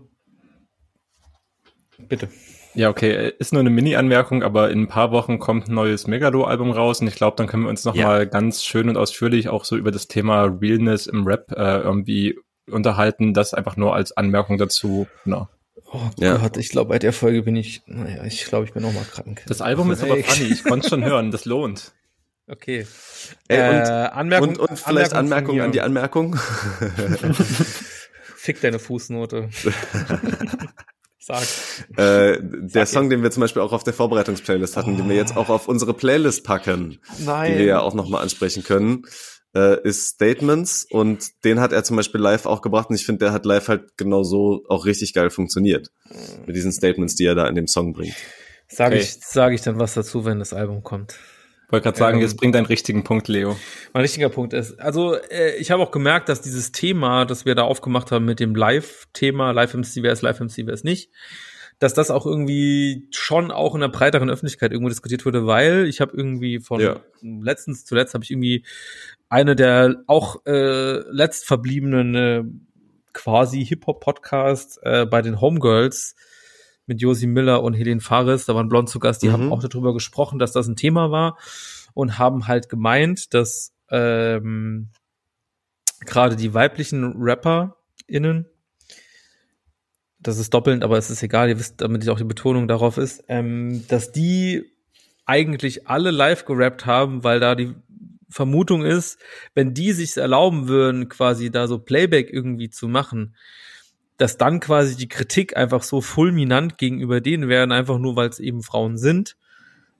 bitte. Ja, okay, ist nur eine Mini-Anmerkung, aber in ein paar Wochen kommt ein neues Megalo-Album raus und ich glaube, dann können wir uns nochmal ja. ganz schön und ausführlich auch so über das Thema Realness im Rap äh, irgendwie unterhalten. Das einfach nur als Anmerkung dazu. No. Oh ja. Gott, ich glaube, bei der Folge bin ich, naja, ich glaube, ich bin auch mal krank. Das Album ist aber funny, ich konnte schon hören, das lohnt. Okay. Ey, und, äh, Anmerkung, und, und vielleicht Anmerkung, Anmerkung an die Anmerkung. Fick deine Fußnote. Sag. Äh, der Sag Song, jetzt. den wir zum Beispiel auch auf der Vorbereitungsplaylist hatten, oh. den wir jetzt auch auf unsere Playlist packen, Nein. die wir ja auch nochmal ansprechen können, äh, ist Statements und den hat er zum Beispiel live auch gebracht und ich finde, der hat live halt genau so auch richtig geil funktioniert. Mit diesen Statements, die er da in dem Song bringt. Sage okay. ich, sag ich dann was dazu, wenn das Album kommt. Wollte gerade sagen, ähm, jetzt bringt einen richtigen Punkt, Leo. Mein richtiger Punkt ist, also äh, ich habe auch gemerkt, dass dieses Thema, das wir da aufgemacht haben mit dem Live-Thema, Live-MC, ist Live-MC, ist nicht, dass das auch irgendwie schon auch in der breiteren Öffentlichkeit irgendwo diskutiert wurde, weil ich habe irgendwie von ja. letztens zuletzt habe ich irgendwie eine der auch äh, letztverbliebenen äh, quasi Hip-Hop-Podcasts äh, bei den Homegirls mit Josi Miller und Helene Fares, da waren Blond zu Gast, die mhm. haben auch darüber gesprochen, dass das ein Thema war und haben halt gemeint, dass ähm, gerade die weiblichen RapperInnen, das ist doppelnd, aber es ist egal, ihr wisst, damit auch die Betonung darauf ist, ähm, dass die eigentlich alle live gerappt haben, weil da die Vermutung ist, wenn die sich erlauben würden, quasi da so Playback irgendwie zu machen, dass dann quasi die Kritik einfach so fulminant gegenüber denen werden, einfach nur weil es eben Frauen sind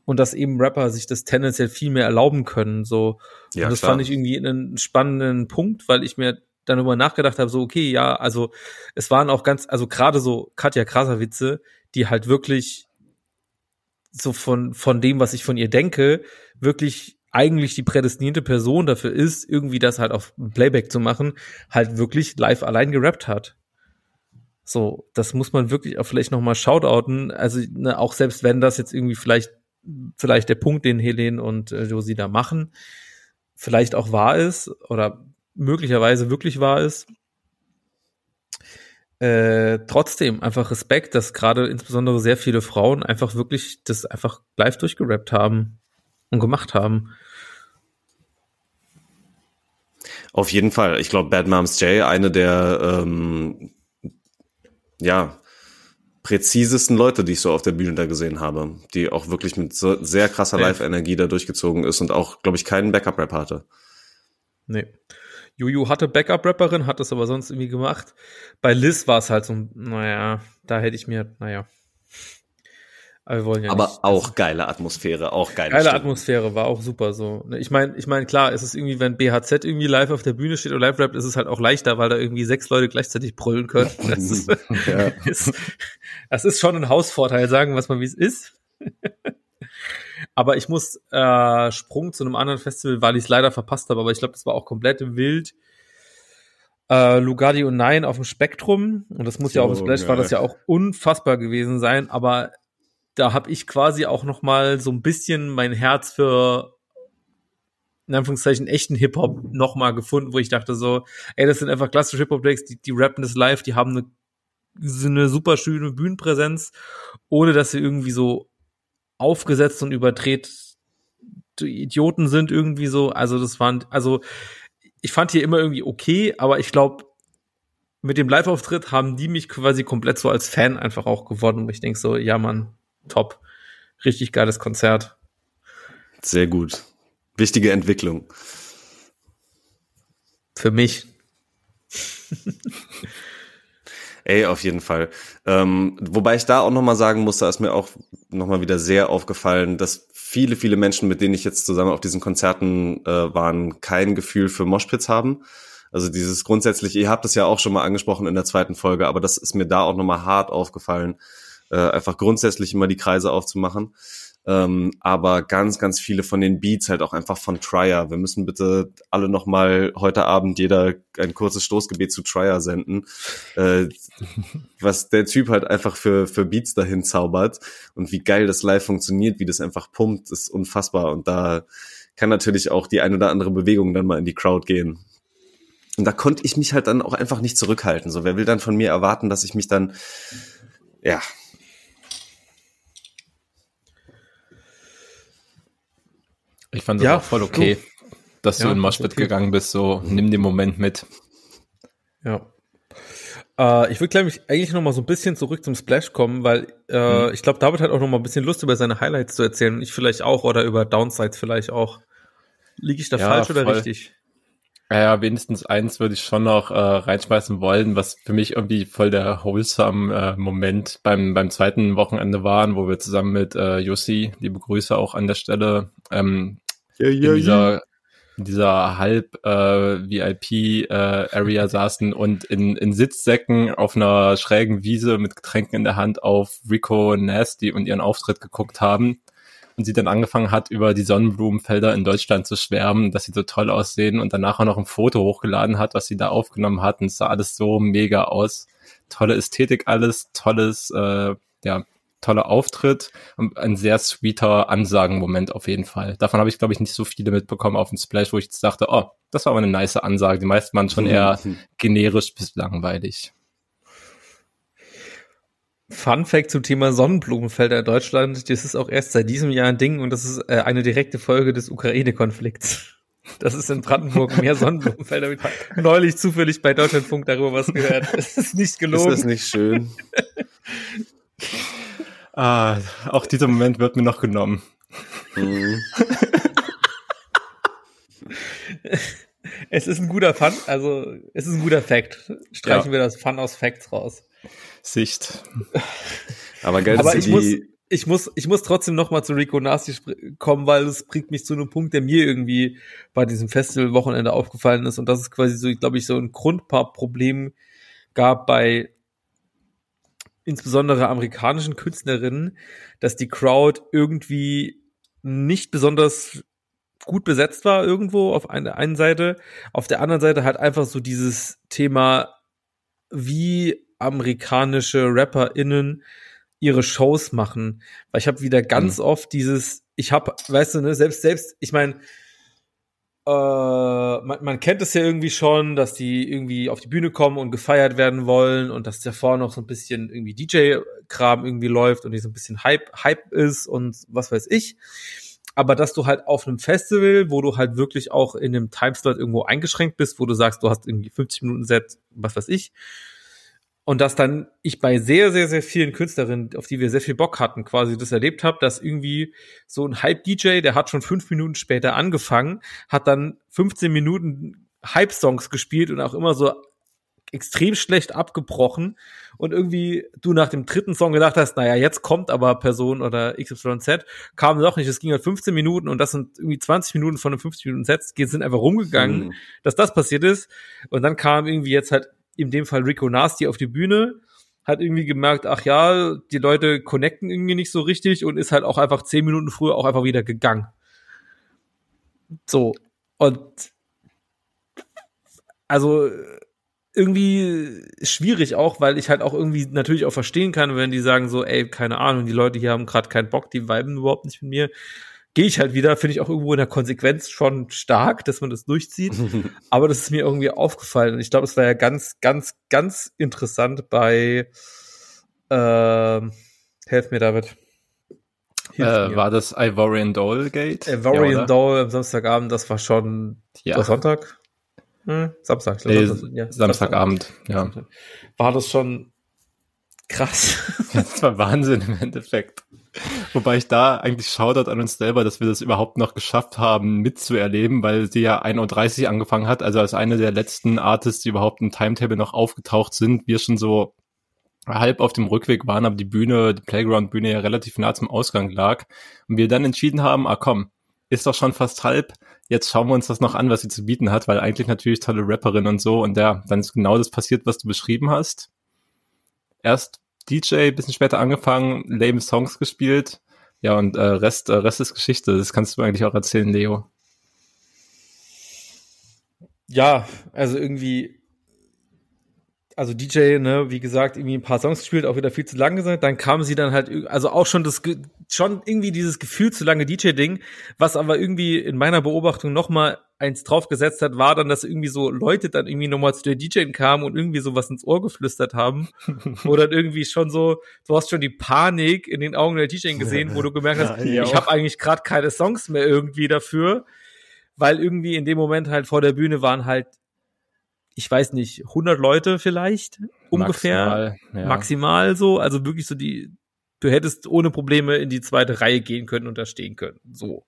und dass eben Rapper sich das tendenziell viel mehr erlauben können. So. Ja, und das klar. fand ich irgendwie einen spannenden Punkt, weil ich mir dann darüber nachgedacht habe, so, okay, ja, also es waren auch ganz, also gerade so Katja Krasavice, die halt wirklich so von, von dem, was ich von ihr denke, wirklich eigentlich die prädestinierte Person dafür ist, irgendwie das halt auf Playback zu machen, halt wirklich live allein gerappt hat. So, das muss man wirklich auch vielleicht nochmal shoutouten. Also, ne, auch selbst wenn das jetzt irgendwie vielleicht, vielleicht der Punkt, den Helen und äh, Josie da machen, vielleicht auch wahr ist oder möglicherweise wirklich wahr ist. Äh, trotzdem einfach Respekt, dass gerade insbesondere sehr viele Frauen einfach wirklich das einfach live durchgerappt haben und gemacht haben. Auf jeden Fall. Ich glaube, Bad Moms J, eine der ähm, ja, präzisesten Leute, die ich so auf der Bühne da gesehen habe, die auch wirklich mit so sehr krasser. Live-Energie da durchgezogen ist und auch, glaube ich, keinen Backup-Rap hatte. Nee. Juju hatte Backup-Rapperin, hat das aber sonst irgendwie gemacht. Bei Liz war es halt so, naja, da hätte ich mir, naja. Aber wir wollen ja Aber nicht. auch geile Atmosphäre, auch geile, Geile Stimmung. Atmosphäre, war auch super so. Ne, Ich meine, ich meine, klar, es ist irgendwie, wenn BHZ irgendwie live auf der Bühne steht und live rappt, ist es halt auch leichter, weil da irgendwie sechs Leute gleichzeitig brüllen können. Das ist, Ja. ist, das ist schon ein Hausvorteil, sagen wir es mal, wie es ist. aber ich muss äh, Sprung zu einem anderen Festival, weil ich es leider verpasst habe, aber ich glaube, das war auch komplett wild. Äh, Lugardi und Nein auf dem Spektrum und das muss ja auch im So Splash war das ja auch unfassbar gewesen sein, aber da habe ich quasi auch noch mal so ein bisschen mein Herz für in Anführungszeichen echten Hip-Hop noch mal gefunden, wo ich dachte so, ey, das sind einfach klassische Hip-Hop-Decks, die, die rappen das live, die haben eine, eine super schöne Bühnenpräsenz, ohne dass sie irgendwie so aufgesetzt und überdreht Idioten sind irgendwie so. Also das waren, also ich fand hier immer irgendwie okay, aber ich glaube, mit dem Live-Auftritt haben die mich quasi komplett so als Fan einfach auch gewonnen. Und ich denk so, ja Mann, top. Richtig geiles Konzert. Sehr gut. Wichtige Entwicklung. Für mich. Ey, auf jeden Fall. Ähm, wobei ich da auch nochmal sagen musste, ist mir auch nochmal wieder sehr aufgefallen, dass viele, viele Menschen, mit denen ich jetzt zusammen auf diesen Konzerten äh, waren, kein Gefühl für Moshpits haben. Also dieses grundsätzlich, ihr habt es ja auch schon mal angesprochen in der zweiten Folge, aber das ist mir da auch nochmal hart aufgefallen, äh, einfach grundsätzlich immer die Kreise aufzumachen. Ähm, aber ganz, ganz viele von den Beats halt auch einfach von Trier. Wir müssen bitte alle nochmal heute Abend jeder ein kurzes Stoßgebet zu Trier senden. Äh, was der Typ halt einfach für, für Beats dahin zaubert und wie geil das live funktioniert, wie das einfach pumpt, ist unfassbar. Und da kann natürlich auch die ein oder andere Bewegung dann mal in die Crowd gehen. Und da konnte ich mich halt dann auch einfach nicht zurückhalten. So, wer will dann von mir erwarten, dass ich mich dann, ja, Ich fand das Ja, auch voll okay, dass Ja, du in Moshpit okay. gegangen bist. So, nimm den Moment mit. Ja. Äh, ich würde, glaube ich, eigentlich noch mal so ein bisschen zurück zum Splash kommen, weil äh, ich glaube, David hat auch noch mal ein bisschen Lust, über seine Highlights zu erzählen. Und ich vielleicht auch oder über Downsides vielleicht auch. Liege ich da Ja, falsch oder voll. richtig? Ja, ja, wenigstens eins würde ich schon noch äh, reinschmeißen wollen, was für mich irgendwie voll der wholesome äh, Moment beim, beim zweiten Wochenende waren, wo wir zusammen mit äh, Jussi, liebe Grüße auch an der Stelle, ähm, ja, in dieser, in dieser halb äh, VIP äh, Area saßen und in, in Sitzsäcken auf einer schrägen Wiese mit Getränken in der Hand auf Rico Nasty und ihren Auftritt geguckt haben. Und sie dann angefangen hat, über die Sonnenblumenfelder in Deutschland zu schwärmen, dass sie so toll aussehen und danach auch noch ein Foto hochgeladen hat, was sie da aufgenommen hat. Und es sah alles so mega aus. Tolle Ästhetik alles, tolles, äh, ja, toller Auftritt und ein sehr sweeter Ansagenmoment auf jeden Fall. Davon habe ich, glaube ich, nicht so viele mitbekommen auf dem Splash, wo ich jetzt dachte, oh, das war aber eine nice Ansage. Die meisten waren schon eher generisch bis langweilig. Fun Fact zum Thema Sonnenblumenfelder in Deutschland. Das ist auch erst seit diesem Jahr ein Ding und das ist äh, eine direkte Folge des Ukraine-Konflikts. Das ist in Brandenburg mehr Sonnenblumenfelder. Ich Neulich zufällig bei Deutschlandfunk darüber was gehört. Es ist nicht Ist gelogen. das nicht schön? Ah, auch dieser Moment wird mir noch genommen. Mhm. Es ist ein guter Fun, also es ist ein guter Fact. Streichen Ja. wir das Fun aus Facts raus. Sicht. Aber geil, Aber ich muss, ich muss, ich muss trotzdem noch mal zu Rico Nasty kommen, weil es bringt mich zu einem Punkt, der mir irgendwie bei diesem Festival-Wochenende aufgefallen ist. Und das ist quasi so, glaube ich, so ein Grundpaar-Problem gab bei insbesondere amerikanischen Künstlerinnen, dass die Crowd irgendwie nicht besonders gut besetzt war irgendwo auf einer einen Seite, auf der anderen Seite halt einfach so dieses Thema, wie amerikanische RapperInnen ihre Shows machen. Weil ich habe wieder ganz oft dieses, ich habe, weißt du, ne, selbst, selbst, ich meine, äh, man, man kennt es ja irgendwie schon, dass die irgendwie auf die Bühne kommen und gefeiert werden wollen und dass davor noch so ein bisschen irgendwie DJ-Kram irgendwie läuft und die so ein bisschen Hype, Hype ist und was weiß ich. Aber dass du halt auf einem Festival, wo du halt wirklich auch in einem Timeslot irgendwo eingeschränkt bist, wo du sagst, du hast irgendwie 50 Minuten Set, was weiß ich, und dass dann ich bei sehr, sehr, sehr vielen Künstlerinnen, auf die wir sehr viel Bock hatten, quasi das erlebt habe, dass irgendwie so ein Hype-DJ, der hat schon fünf Minuten später angefangen, hat dann 15 Minuten Hype-Songs gespielt und auch immer so extrem schlecht abgebrochen und irgendwie du nach dem dritten Song gedacht hast, naja, jetzt kommt aber Person oder XYZ, kam doch nicht, es ging halt 15 Minuten und das sind irgendwie 20 Minuten von einem 50 Minuten Set, sind einfach rumgegangen Mhm. dass das passiert ist. Und dann kam irgendwie jetzt halt in dem Fall Rico Nasty auf die Bühne, hat irgendwie gemerkt, ach ja, die Leute connecten irgendwie nicht so richtig und ist halt auch einfach zehn Minuten früher auch einfach wieder gegangen. So. Und also irgendwie schwierig auch, weil ich halt auch irgendwie natürlich auch verstehen kann, wenn die sagen so, ey, keine Ahnung, die Leute hier haben gerade keinen Bock, die viben überhaupt nicht mit mir. Gehe ich halt wieder, finde ich auch irgendwo in der Konsequenz schon stark, dass man das durchzieht. Aber das ist mir irgendwie aufgefallen. Und ich glaube, es war ja ganz, ganz, ganz interessant bei ähm, Helf mir, David. Hilf Äh, mir. war das Ivorian Doll Gate? Ivorian Ja? Doll am Samstagabend, das war schon Ja. war Sonntag? Hm, Samstag. Nee, Samstag, ja, Samstagabend, ja. War das schon krass. Das war Wahnsinn im Endeffekt. Wobei ich da eigentlich schaudert an uns selber, dass wir das überhaupt noch geschafft haben, mitzuerleben, weil sie ja 1.30 Uhr angefangen hat, also als eine der letzten Artists, die überhaupt im Timetable noch aufgetaucht sind, wir schon so halb auf dem Rückweg waren, aber die Bühne, die Playground-Bühne ja relativ nah zum Ausgang lag. Und wir dann entschieden haben, ah komm, ist doch schon fast halb, jetzt schauen wir uns das noch an, was sie zu bieten hat, weil eigentlich natürlich tolle Rapperin und so. Und ja, dann ist genau das passiert, was du beschrieben hast. Erst DJ, bisschen später angefangen, lame Songs gespielt. Ja, und äh, Rest, äh, Rest ist Geschichte. Das kannst du eigentlich auch erzählen, Leo. Ja, also irgendwie, also DJ, ne, wie gesagt, irgendwie ein paar Songs gespielt, auch wieder viel zu lange sein. Dann kam sie dann halt, also auch schon das, schon irgendwie dieses Gefühl zu lange DJ-Ding, was aber irgendwie in meiner Beobachtung noch mal eins draufgesetzt hat, war dann, dass irgendwie so Leute dann irgendwie nochmal zu der DJ kamen und irgendwie so was ins Ohr geflüstert haben. wo dann irgendwie schon so, du hast schon die Panik in den Augen der DJ gesehen, wo du gemerkt hast, Ja, ich habe eigentlich gerade keine Songs mehr irgendwie dafür, weil irgendwie in dem Moment halt vor der Bühne waren halt, ich weiß nicht, 100 Leute vielleicht ungefähr Maximal, ja. maximal so, also wirklich so die, du hättest ohne Probleme in die zweite Reihe gehen können und da stehen können, so.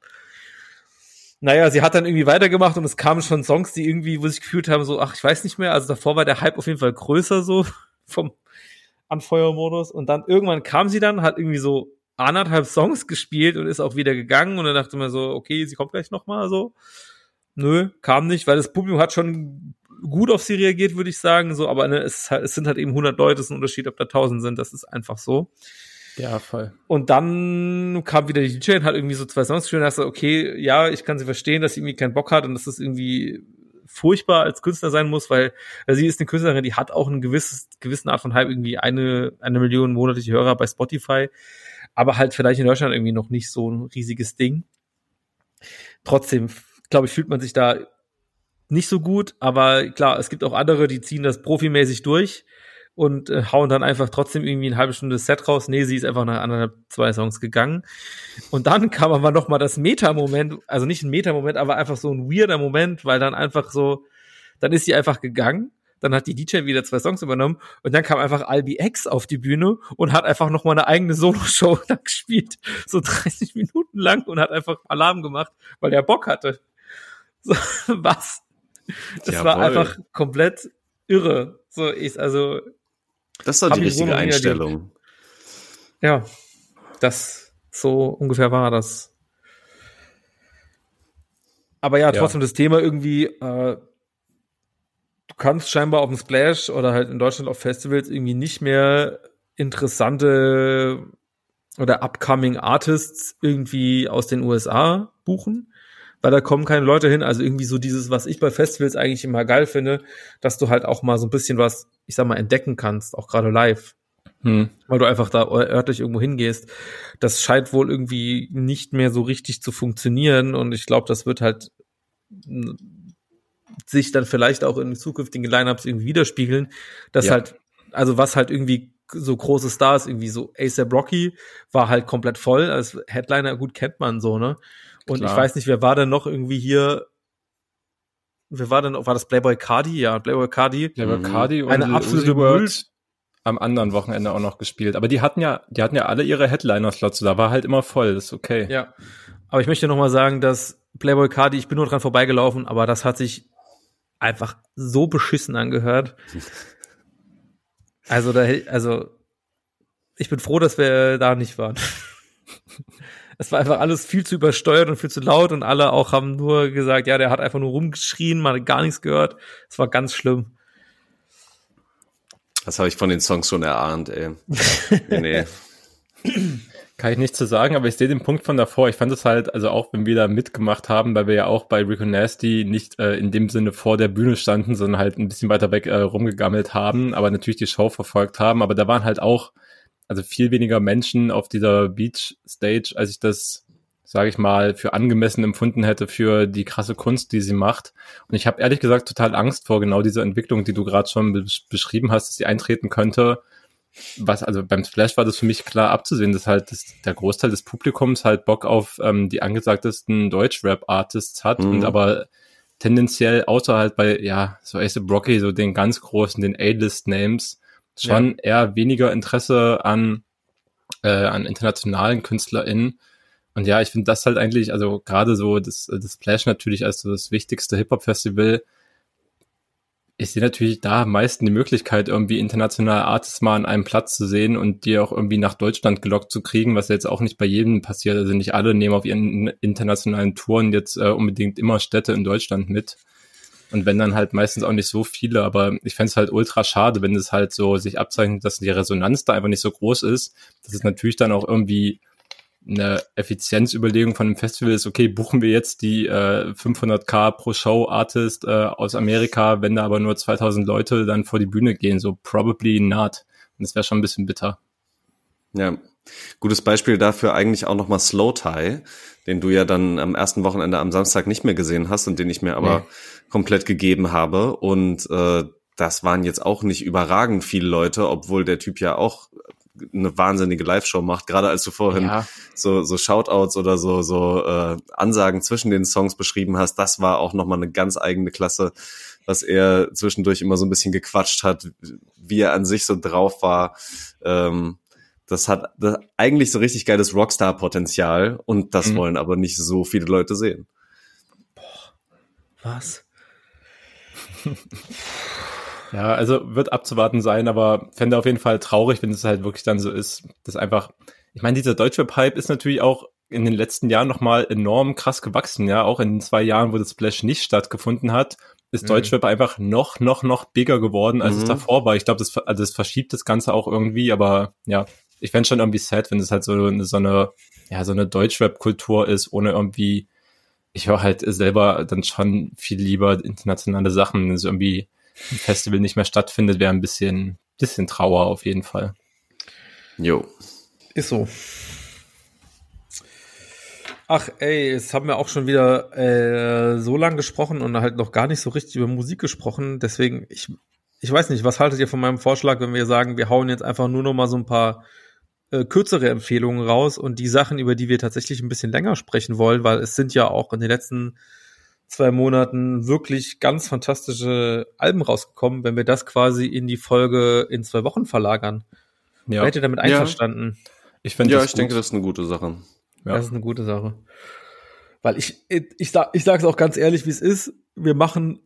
Naja, sie hat dann irgendwie weitergemacht und es kamen schon Songs, die irgendwie, wo sich gefühlt haben, so, ach, ich weiß nicht mehr, also davor war der Hype auf jeden Fall größer, so, vom Anfeuermodus und dann irgendwann kam sie dann, hat irgendwie so anderthalb Songs gespielt und ist auch wieder gegangen und dann dachte man so, okay, sie kommt gleich nochmal so. Nö, kam nicht, weil das Publikum hat schon gut auf sie reagiert, würde ich sagen, so, aber ne, es, halt, es sind halt eben 100 Leute, es ist ein Unterschied, ob da 1000 sind, das ist einfach so. Ja, voll. Und dann kam wieder die DJ und hat irgendwie so zwei Songs gespielt und dachte, okay, ja, ich kann sie verstehen, dass sie irgendwie keinen Bock hat und dass das irgendwie furchtbar als Künstler sein muss, weil äh, sie ist eine Künstlerin, die hat auch ein gewisses, gewissen Art von Hype, irgendwie eine, eine Million monatliche Hörer bei Spotify, aber halt vielleicht in Deutschland irgendwie noch nicht so ein riesiges Ding. Trotzdem, glaube ich, fühlt man sich da nicht so gut, aber klar, es gibt auch andere, die ziehen das profimäßig durch und äh, hauen dann einfach trotzdem irgendwie eine halbe Stunde Set raus. Nee, sie ist einfach nach anderthalb, zwei Songs gegangen. Und dann kam aber noch mal das Meta-Moment, also nicht ein Meta-Moment, aber einfach so ein weirder Moment, weil dann einfach so, dann ist sie einfach gegangen. Dann hat die DJ wieder zwei Songs übernommen und dann kam einfach Albi X auf die Bühne und hat einfach noch mal eine eigene Solo-Show da gespielt, so 30 Minuten lang und hat einfach Alarm gemacht, weil er Bock hatte. So, was? Das war einfach komplett irre. So, ich, also. Das ist doch die richtige Einstellung. Ja, das, so ungefähr war das. Aber ja, trotzdem ja. das Thema irgendwie, äh, du kannst scheinbar auf dem Splash oder halt in Deutschland auf Festivals irgendwie nicht mehr interessante oder upcoming Artists irgendwie aus den USA buchen, weil da kommen keine Leute hin. Also irgendwie so dieses, was ich bei Festivals eigentlich immer geil finde, dass du halt auch mal so ein bisschen was, ich sag mal, entdecken kannst, auch gerade live. Hm. Weil du einfach da örtlich irgendwo hingehst. Das scheint wohl irgendwie nicht mehr so richtig zu funktionieren und ich glaube, das wird halt sich dann vielleicht auch in zukünftigen Lineups irgendwie widerspiegeln, dass ja. halt, also was halt irgendwie so große Stars, irgendwie so ASAP Rocky war halt komplett voll. Als Headliner gut kennt man so, ne? Und Klar. ich weiß nicht, wer war denn noch irgendwie hier? Wer war denn, war das Playboy Cardi? Ja, Playboy Cardi. Playboy mhm. Cardi und eine absolute Müll am anderen Wochenende auch noch gespielt. Aber die hatten ja, die hatten ja alle ihre Headliner-Slots. Da war halt immer voll. Das ist okay. Ja. Aber ich möchte noch mal sagen, dass Playboy Cardi, ich bin nur dran vorbeigelaufen, aber das hat sich einfach so beschissen angehört. Also da, also ich bin froh, dass wir da nicht waren. es war einfach alles viel zu übersteuert und viel zu laut und alle auch haben nur gesagt, ja, der hat einfach nur rumgeschrien, man hat gar nichts gehört. Es war ganz schlimm. Das habe ich von den Songs schon erahnt, ey. nee, nee. Kann ich nicht zu sagen, aber ich sehe den Punkt von davor. Ich fand es halt, also auch wenn wir da mitgemacht haben, weil wir ja auch bei Rico Nasty nicht äh, in dem Sinne vor der Bühne standen, sondern halt ein bisschen weiter weg äh, rumgegammelt haben, aber natürlich die Show verfolgt haben. Aber da waren halt auch, also viel weniger Menschen auf dieser Beach Stage, als ich das, sage ich mal, für angemessen empfunden hätte für die krasse Kunst, die sie macht. Und ich habe ehrlich gesagt total Angst vor genau dieser Entwicklung, die du gerade schon beschrieben hast, dass sie eintreten könnte was, also beim Splash war das für mich klar abzusehen, dass halt das, der Großteil des Publikums halt Bock auf ähm, die angesagtesten Deutsch-Rap-Artists hat mhm. und aber tendenziell außer halt bei, ja, so Ace Brocky, so den ganz großen, den A-List-Names, schon ja. eher weniger Interesse an, äh, an internationalen KünstlerInnen. Und ja, ich finde das halt eigentlich, also gerade so das, das Splash natürlich als so das wichtigste Hip-Hop-Festival, ich sehe natürlich da am meisten die Möglichkeit, irgendwie internationale Artists mal an einem Platz zu sehen und die auch irgendwie nach Deutschland gelockt zu kriegen, was jetzt auch nicht bei jedem passiert. Also nicht alle nehmen auf ihren internationalen Touren jetzt äh, unbedingt immer Städte in Deutschland mit. Und wenn dann halt meistens auch nicht so viele, aber ich fände es halt ultra schade, wenn es halt so sich abzeichnet, dass die Resonanz da einfach nicht so groß ist. Das ist natürlich dann auch irgendwie eine Effizienzüberlegung von einem Festival ist, okay, buchen wir jetzt die äh, 500k pro Show Artist äh, aus Amerika, wenn da aber nur 2000 Leute dann vor die Bühne gehen, so probably not. Und das wäre schon ein bisschen bitter. Ja, gutes Beispiel dafür eigentlich auch nochmal Slow Tie, den du ja dann am ersten Wochenende am Samstag nicht mehr gesehen hast und den ich mir aber nee. komplett gegeben habe und äh, das waren jetzt auch nicht überragend viele Leute, obwohl der Typ ja auch eine wahnsinnige Live-Show macht. Gerade als du vorhin ja. so, so Shoutouts oder so, so äh, Ansagen zwischen den Songs beschrieben hast, das war auch nochmal eine ganz eigene Klasse, was er zwischendurch immer so ein bisschen gequatscht hat, wie er an sich so drauf war. Ähm, das hat das, eigentlich so richtig geiles Rockstar-Potenzial und das mhm. wollen aber nicht so viele Leute sehen. Boah, was? Ja, also wird abzuwarten sein, aber fände auf jeden Fall traurig, wenn es halt wirklich dann so ist, dass einfach, ich meine, dieser Deutschrap-Hype ist natürlich auch in den letzten Jahren nochmal enorm krass gewachsen, ja, auch in den zwei Jahren, wo das Splash nicht stattgefunden hat, ist mhm. Deutschrap einfach noch, noch, noch bigger geworden, als mhm. es davor war. Ich glaube, das, also das verschiebt das Ganze auch irgendwie, aber ja, ich fände schon irgendwie sad, wenn es halt so eine, so eine, ja, so eine Deutschrap-Kultur ist, ohne irgendwie, ich höre halt selber dann schon viel lieber internationale Sachen, also irgendwie ein Festival nicht mehr stattfindet, wäre ein bisschen, bisschen Trauer auf jeden Fall. Jo. Ist so. Ach, ey, jetzt haben wir auch schon wieder äh, so lang gesprochen und halt noch gar nicht so richtig über Musik gesprochen. Deswegen, ich, ich weiß nicht, was haltet ihr von meinem Vorschlag, wenn wir sagen, wir hauen jetzt einfach nur noch mal so ein paar äh, kürzere Empfehlungen raus und die Sachen, über die wir tatsächlich ein bisschen länger sprechen wollen, weil es sind ja auch in den letzten zwei Monaten wirklich ganz fantastische Alben rausgekommen, wenn wir das quasi in die Folge in zwei Wochen verlagern. Ja. Wärt ihr damit einverstanden? Ja. Ich, ja, ich denke, das ist eine gute Sache. Ja. Das ist eine gute Sache. Weil ich, ich, ich, sag, ich sage es auch ganz ehrlich, wie es ist. Wir machen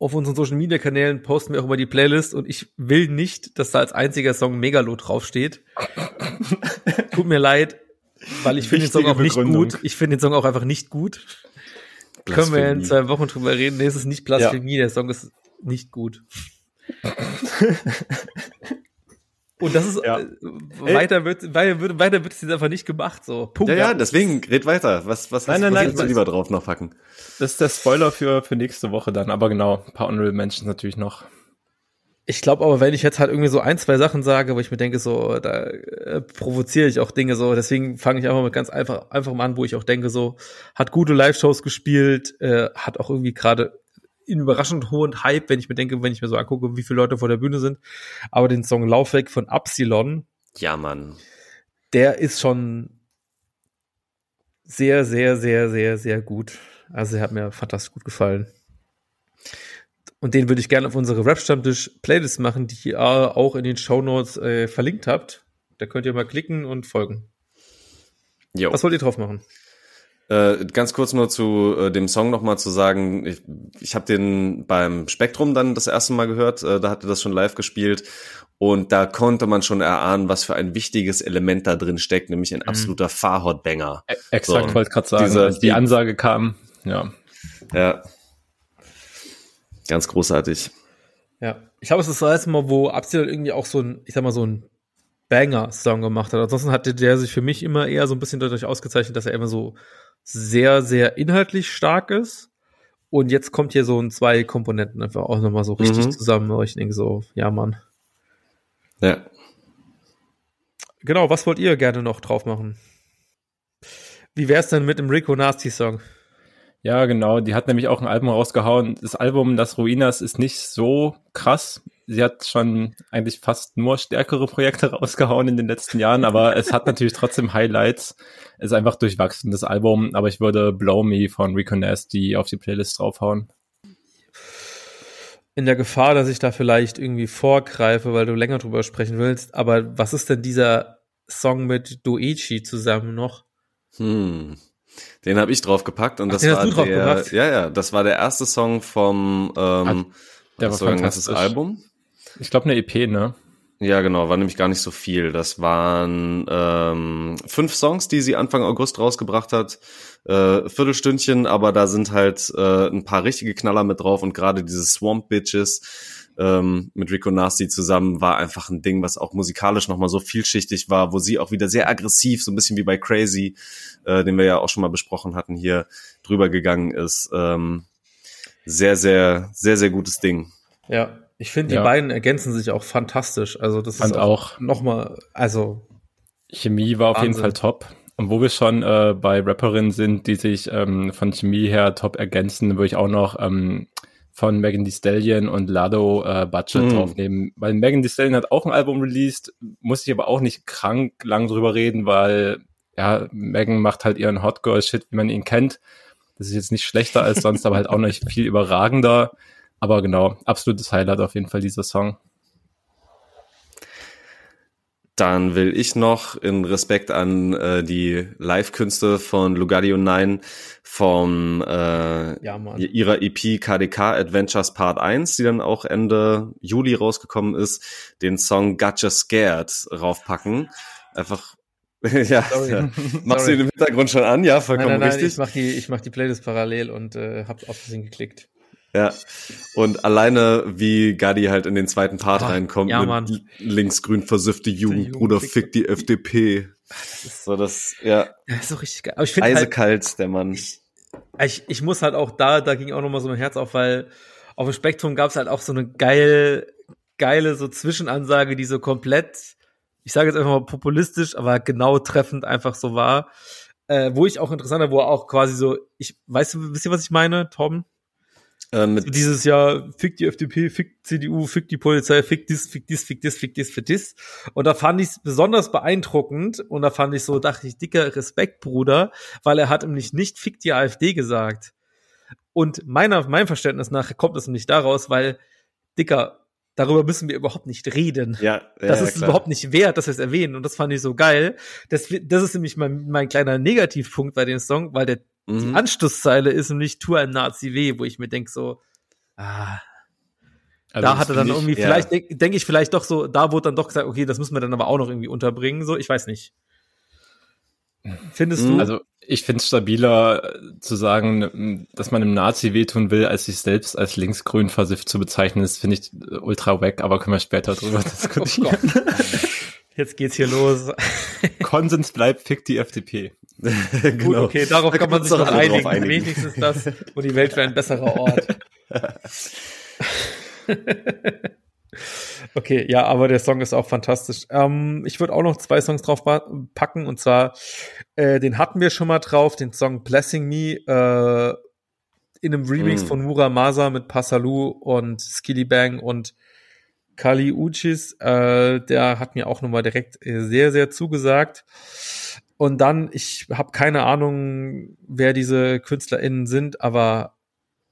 auf unseren Social Media Kanälen posten wir auch immer die Playlist und ich will nicht, dass da als einziger Song Megalo draufsteht. Tut mir leid, weil ich finde den Song auch nicht Begründung. gut. Ich finde den Song auch einfach nicht gut. Können wir in zwei Wochen drüber reden? Nee, es ist nicht Blasphemie, der Song ist nicht gut. Und das ist, Ja. äh, weiter wird, weiter wird, weiter wird es jetzt einfach nicht gemacht, so. Punkt. Ja, ja, deswegen, red weiter. Was, was, Nein, hast, nein, was nein, willst du was- lieber drauf noch packen? Das ist der Spoiler für, für nächste Woche dann. Aber genau, ein paar Honorable Mentions natürlich noch. Ich glaube aber, wenn ich jetzt halt irgendwie so ein, zwei Sachen sage, wo ich mir denke, so, da äh, provoziere ich auch Dinge so, deswegen fange ich einfach mit ganz einfach, einfach mal an, wo ich auch denke, so, hat gute Live-Shows gespielt, äh, hat auch irgendwie gerade einen überraschend hohen Hype, wenn ich mir denke, wenn ich mir so angucke, wie viele Leute vor der Bühne sind. Aber den Song Laufweg von Absilon, Ja, Mann. der ist schon sehr, sehr, sehr, sehr, sehr gut. Also er hat mir fantastisch gut gefallen. Und den würde ich gerne auf unsere Rap-Stammtisch-Playlist machen, die ihr auch in den Shownotes äh, verlinkt habt. Da könnt ihr mal klicken und folgen. Jo. Was wollt ihr drauf machen? Äh, ganz kurz nur zu äh, dem Song nochmal zu sagen, ich, ich habe den beim Spektrum dann das erste Mal gehört, äh, da hatte das schon live gespielt und da konnte man schon erahnen, was für ein wichtiges Element da drin steckt, nämlich ein absoluter Fahrhot-Banger. E- Exakt, So. wollte gerade sagen, Diese- als die Ansage kam. Ja. Ja. Ganz großartig. Ja. Ich glaube, es ist das erste Mal, wo Absilon irgendwie auch so ein, ich sag mal, so ein Banger-Song gemacht hat. Ansonsten hatte der sich für mich immer eher so ein bisschen dadurch ausgezeichnet, dass er immer so sehr, sehr inhaltlich stark ist. Und jetzt kommt hier so ein zwei Komponenten einfach auch nochmal so richtig Mhm. zusammen, ich denke so, ja, Mann. Ja. Genau, was wollt ihr gerne noch drauf machen? Wie wär's denn mit dem Rico Nasty Song? Ja, genau. Die hat nämlich auch ein Album rausgehauen. Das Album Das Ruinas ist nicht so krass. Sie hat schon eigentlich fast nur stärkere Projekte rausgehauen in den letzten Jahren, aber es hat natürlich trotzdem Highlights. Es ist einfach durchwachsen, das Album, aber ich würde Blow Me von Rico Nasty auf die Playlist draufhauen. In der Gefahr, dass ich da vielleicht irgendwie vorgreife, weil du länger drüber sprechen willst, aber was ist denn dieser Song mit Doichi zusammen noch? Hm. Den habe ich draufgepackt und Ach, das den hast war der, ja, ja, das war der erste Song vom, ähm, der das war ein ganzes. Album. Ich glaube eine EP, ne? Ja, genau, war nämlich gar nicht so viel. Das waren ähm, fünf Songs, die sie Anfang August rausgebracht hat. Äh, Viertelstündchen, aber da sind halt äh, ein paar richtige Knaller mit drauf und gerade diese Swamp Bitches ähm, mit Rico Nasty zusammen war einfach ein Ding, was auch musikalisch nochmal so vielschichtig war, wo sie auch wieder sehr aggressiv, so ein bisschen wie bei Crazy, äh, den wir ja auch schon mal besprochen hatten, hier drüber gegangen ist. Ähm, sehr, sehr, sehr, sehr gutes Ding. Ja, ich finde, die Ja. beiden ergänzen sich auch fantastisch. Also das Fand ist auch. auch nochmal, also Chemie war auf jeden. Fall top. Und wo wir schon äh, bei Rapperinnen sind, die sich ähm, von Chemie her top ergänzen, würde ich auch noch ähm, von Megan Thee Stallion und Lado äh, Budget Mm. draufnehmen. Weil Megan Thee Stallion hat auch ein Album released, muss ich aber auch nicht krank lang drüber reden, weil ja, Megan macht halt ihren Hot Girl Shit, wie man ihn kennt. Das ist jetzt nicht schlechter als sonst, aber halt auch nicht viel überragender. Aber genau, absolutes Highlight auf jeden Fall dieser Song. Dann will ich noch in Respekt an äh, die Live-Künste von Lugardio 9 vom äh, ja, ihrer EP KDK Adventures Part 1, die dann auch Ende Juli rausgekommen ist, den Song Gotcha Scared raufpacken. Einfach, ja, Sorry. ja. machst du Sorry. ihn im Hintergrund schon an? Ja, Nein, vollkommen nein, nein, richtig. ich mach die, ich mach die Playlist parallel und äh, hab auf Versehen geklickt. Ja. Und alleine, wie Gadi halt in den zweiten Part Ah, reinkommt, ja, mit Mann. linksgrün versiffte Jugend, Jugend Bruder, fickt- fick die FDP. So, das, ja, Ja, ist so richtig geil. Aber ich finde halt, eisekalt, der Mann. ich, ich muss halt auch da, da ging auch noch mal so mein Herz auf, weil auf dem Spektrum gab es halt auch so eine geil, geile so Zwischenansage, die so komplett, ich sage jetzt einfach mal populistisch, aber genau treffend einfach so war. Äh, wo ich auch interessant war, wo er auch quasi so, ich, weißt du, wisst ihr, was ich meine, Tom? Äh, mit, So dieses Jahr, fick die FDP, fick CDU, fick die Polizei, fick dies, fick dies, fick dies, fick dies, fick dies. Und da fand ich es besonders beeindruckend und da fand ich so, dachte ich, dicker Respekt, Bruder, weil er hat nämlich nicht fick die AfD gesagt. Und meiner, meinem Verständnis nach kommt es nämlich daraus, weil, dicker, darüber müssen wir überhaupt nicht reden. ja, ja, Das ja, ist klar. überhaupt nicht wert, dass wir es erwähnen. Und das fand ich so geil. Das, das ist nämlich mein, mein kleiner Negativpunkt bei dem Song, weil der die Mhm. Anschlusszeile ist nämlich Tu ein Nazi weh, wo ich mir denk so, ah, Also da hat er dann irgendwie, ich, vielleicht, ja. denke denk ich vielleicht doch so, da wurde dann doch gesagt, okay, das müssen wir dann aber auch noch irgendwie unterbringen, so, ich weiß nicht. Findest du? Also ich finde es stabiler äh, zu sagen, dass man einem Nazi wehtun will, als sich selbst als linksgrün versifft zu bezeichnen. Das finde ich äh, ultra wack, aber können wir später drüber oh diskutieren. Oh Jetzt geht's hier los. Konsens bleibt, fick die FDP. genau. Gut, okay, darauf kann man sich noch einigen. einigen. Wenigstens das und die Welt wäre ein besserer Ort. okay, ja, aber der Song ist auch fantastisch. Ähm, ich würde auch noch zwei Songs drauf packen und zwar, äh, den hatten wir schon mal drauf, den Song Blessing Me äh, in einem Remix mm. von Muramasa mit Passalu und Skilly Bang und Kali Uchis. Äh, der hat mir auch nochmal direkt äh, sehr, sehr zugesagt. Und dann, ich habe keine Ahnung, wer diese KünstlerInnen sind, aber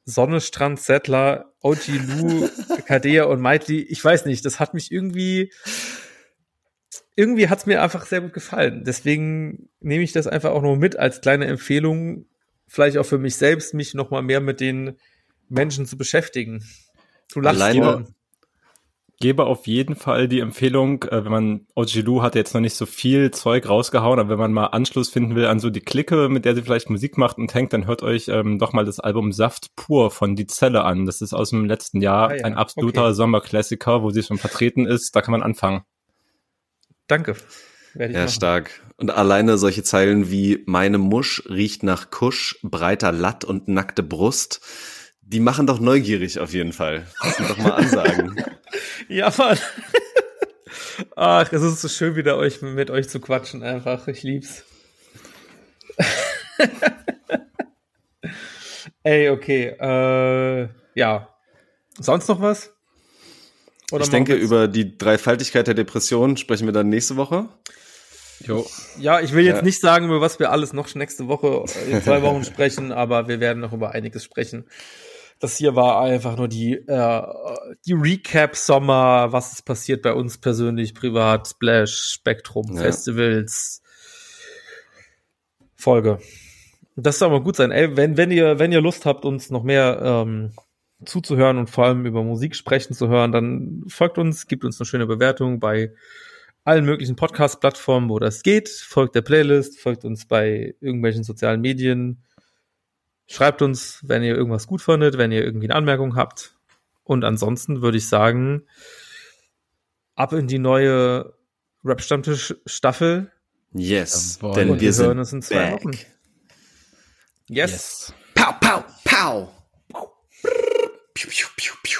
Sonnenstrand, Settler, OG Lu, Kadea und Maitli, ich weiß nicht, das hat mich irgendwie, irgendwie hat's mir einfach sehr gut gefallen. Deswegen nehme ich das einfach auch noch mit als kleine Empfehlung, vielleicht auch für mich selbst, mich noch mal mehr mit den Menschen zu beschäftigen. Du lachst Alleine, gebe auf jeden Fall die Empfehlung, äh, wenn man, Ojilu hat jetzt noch nicht so viel Zeug rausgehauen, aber wenn man mal Anschluss finden will an so die Clique, mit der sie vielleicht Musik macht und hängt, dann hört euch ähm, doch mal das Album Saft pur von Die Zelle an. Das ist aus dem letzten Jahr ah, ja. ein absoluter okay. Sommerklassiker, wo sie schon vertreten ist. Da kann man anfangen. Danke. ja, machen. stark. Und alleine solche Zeilen wie meine Musch riecht nach Kusch, breiter Latt und nackte Brust die machen doch neugierig auf jeden Fall. Das doch mal ansagen. ja, Mann. Ach, es ist so schön, wieder euch mit euch zu quatschen einfach. Ich lieb's. Ey, okay. Äh, ja. Sonst noch was? Oder ich denke, über die Dreifaltigkeit der Depression sprechen wir dann nächste Woche. Jo. Ja, ich will jetzt ja. nicht sagen, über was wir alles noch nächste Woche in zwei Wochen sprechen, aber wir werden noch über einiges sprechen. Das hier war einfach nur die, äh, die Recap-Sommer, was ist passiert bei uns persönlich, privat, Splash, Spektrum, ja. Festivals, Folge. Das soll mal gut sein. Ey, wenn, wenn ihr, wenn ihr Lust habt, uns noch mehr ähm, zuzuhören und vor allem über Musik sprechen zu hören, dann folgt uns, gibt uns eine schöne Bewertung bei allen möglichen Podcast-Plattformen, wo das geht. Folgt der Playlist, folgt uns bei irgendwelchen sozialen Medien. Schreibt uns, wenn ihr irgendwas gut findet, wenn ihr irgendwie eine Anmerkung habt. Und ansonsten würde ich sagen, ab in die neue Rap-Stammtisch-Staffel. Yes, Jawohl. denn wir, wir hören uns in zwei back. Wochen. Yes. yes. Pow, pow, pow. Piu, piu, piu, piu.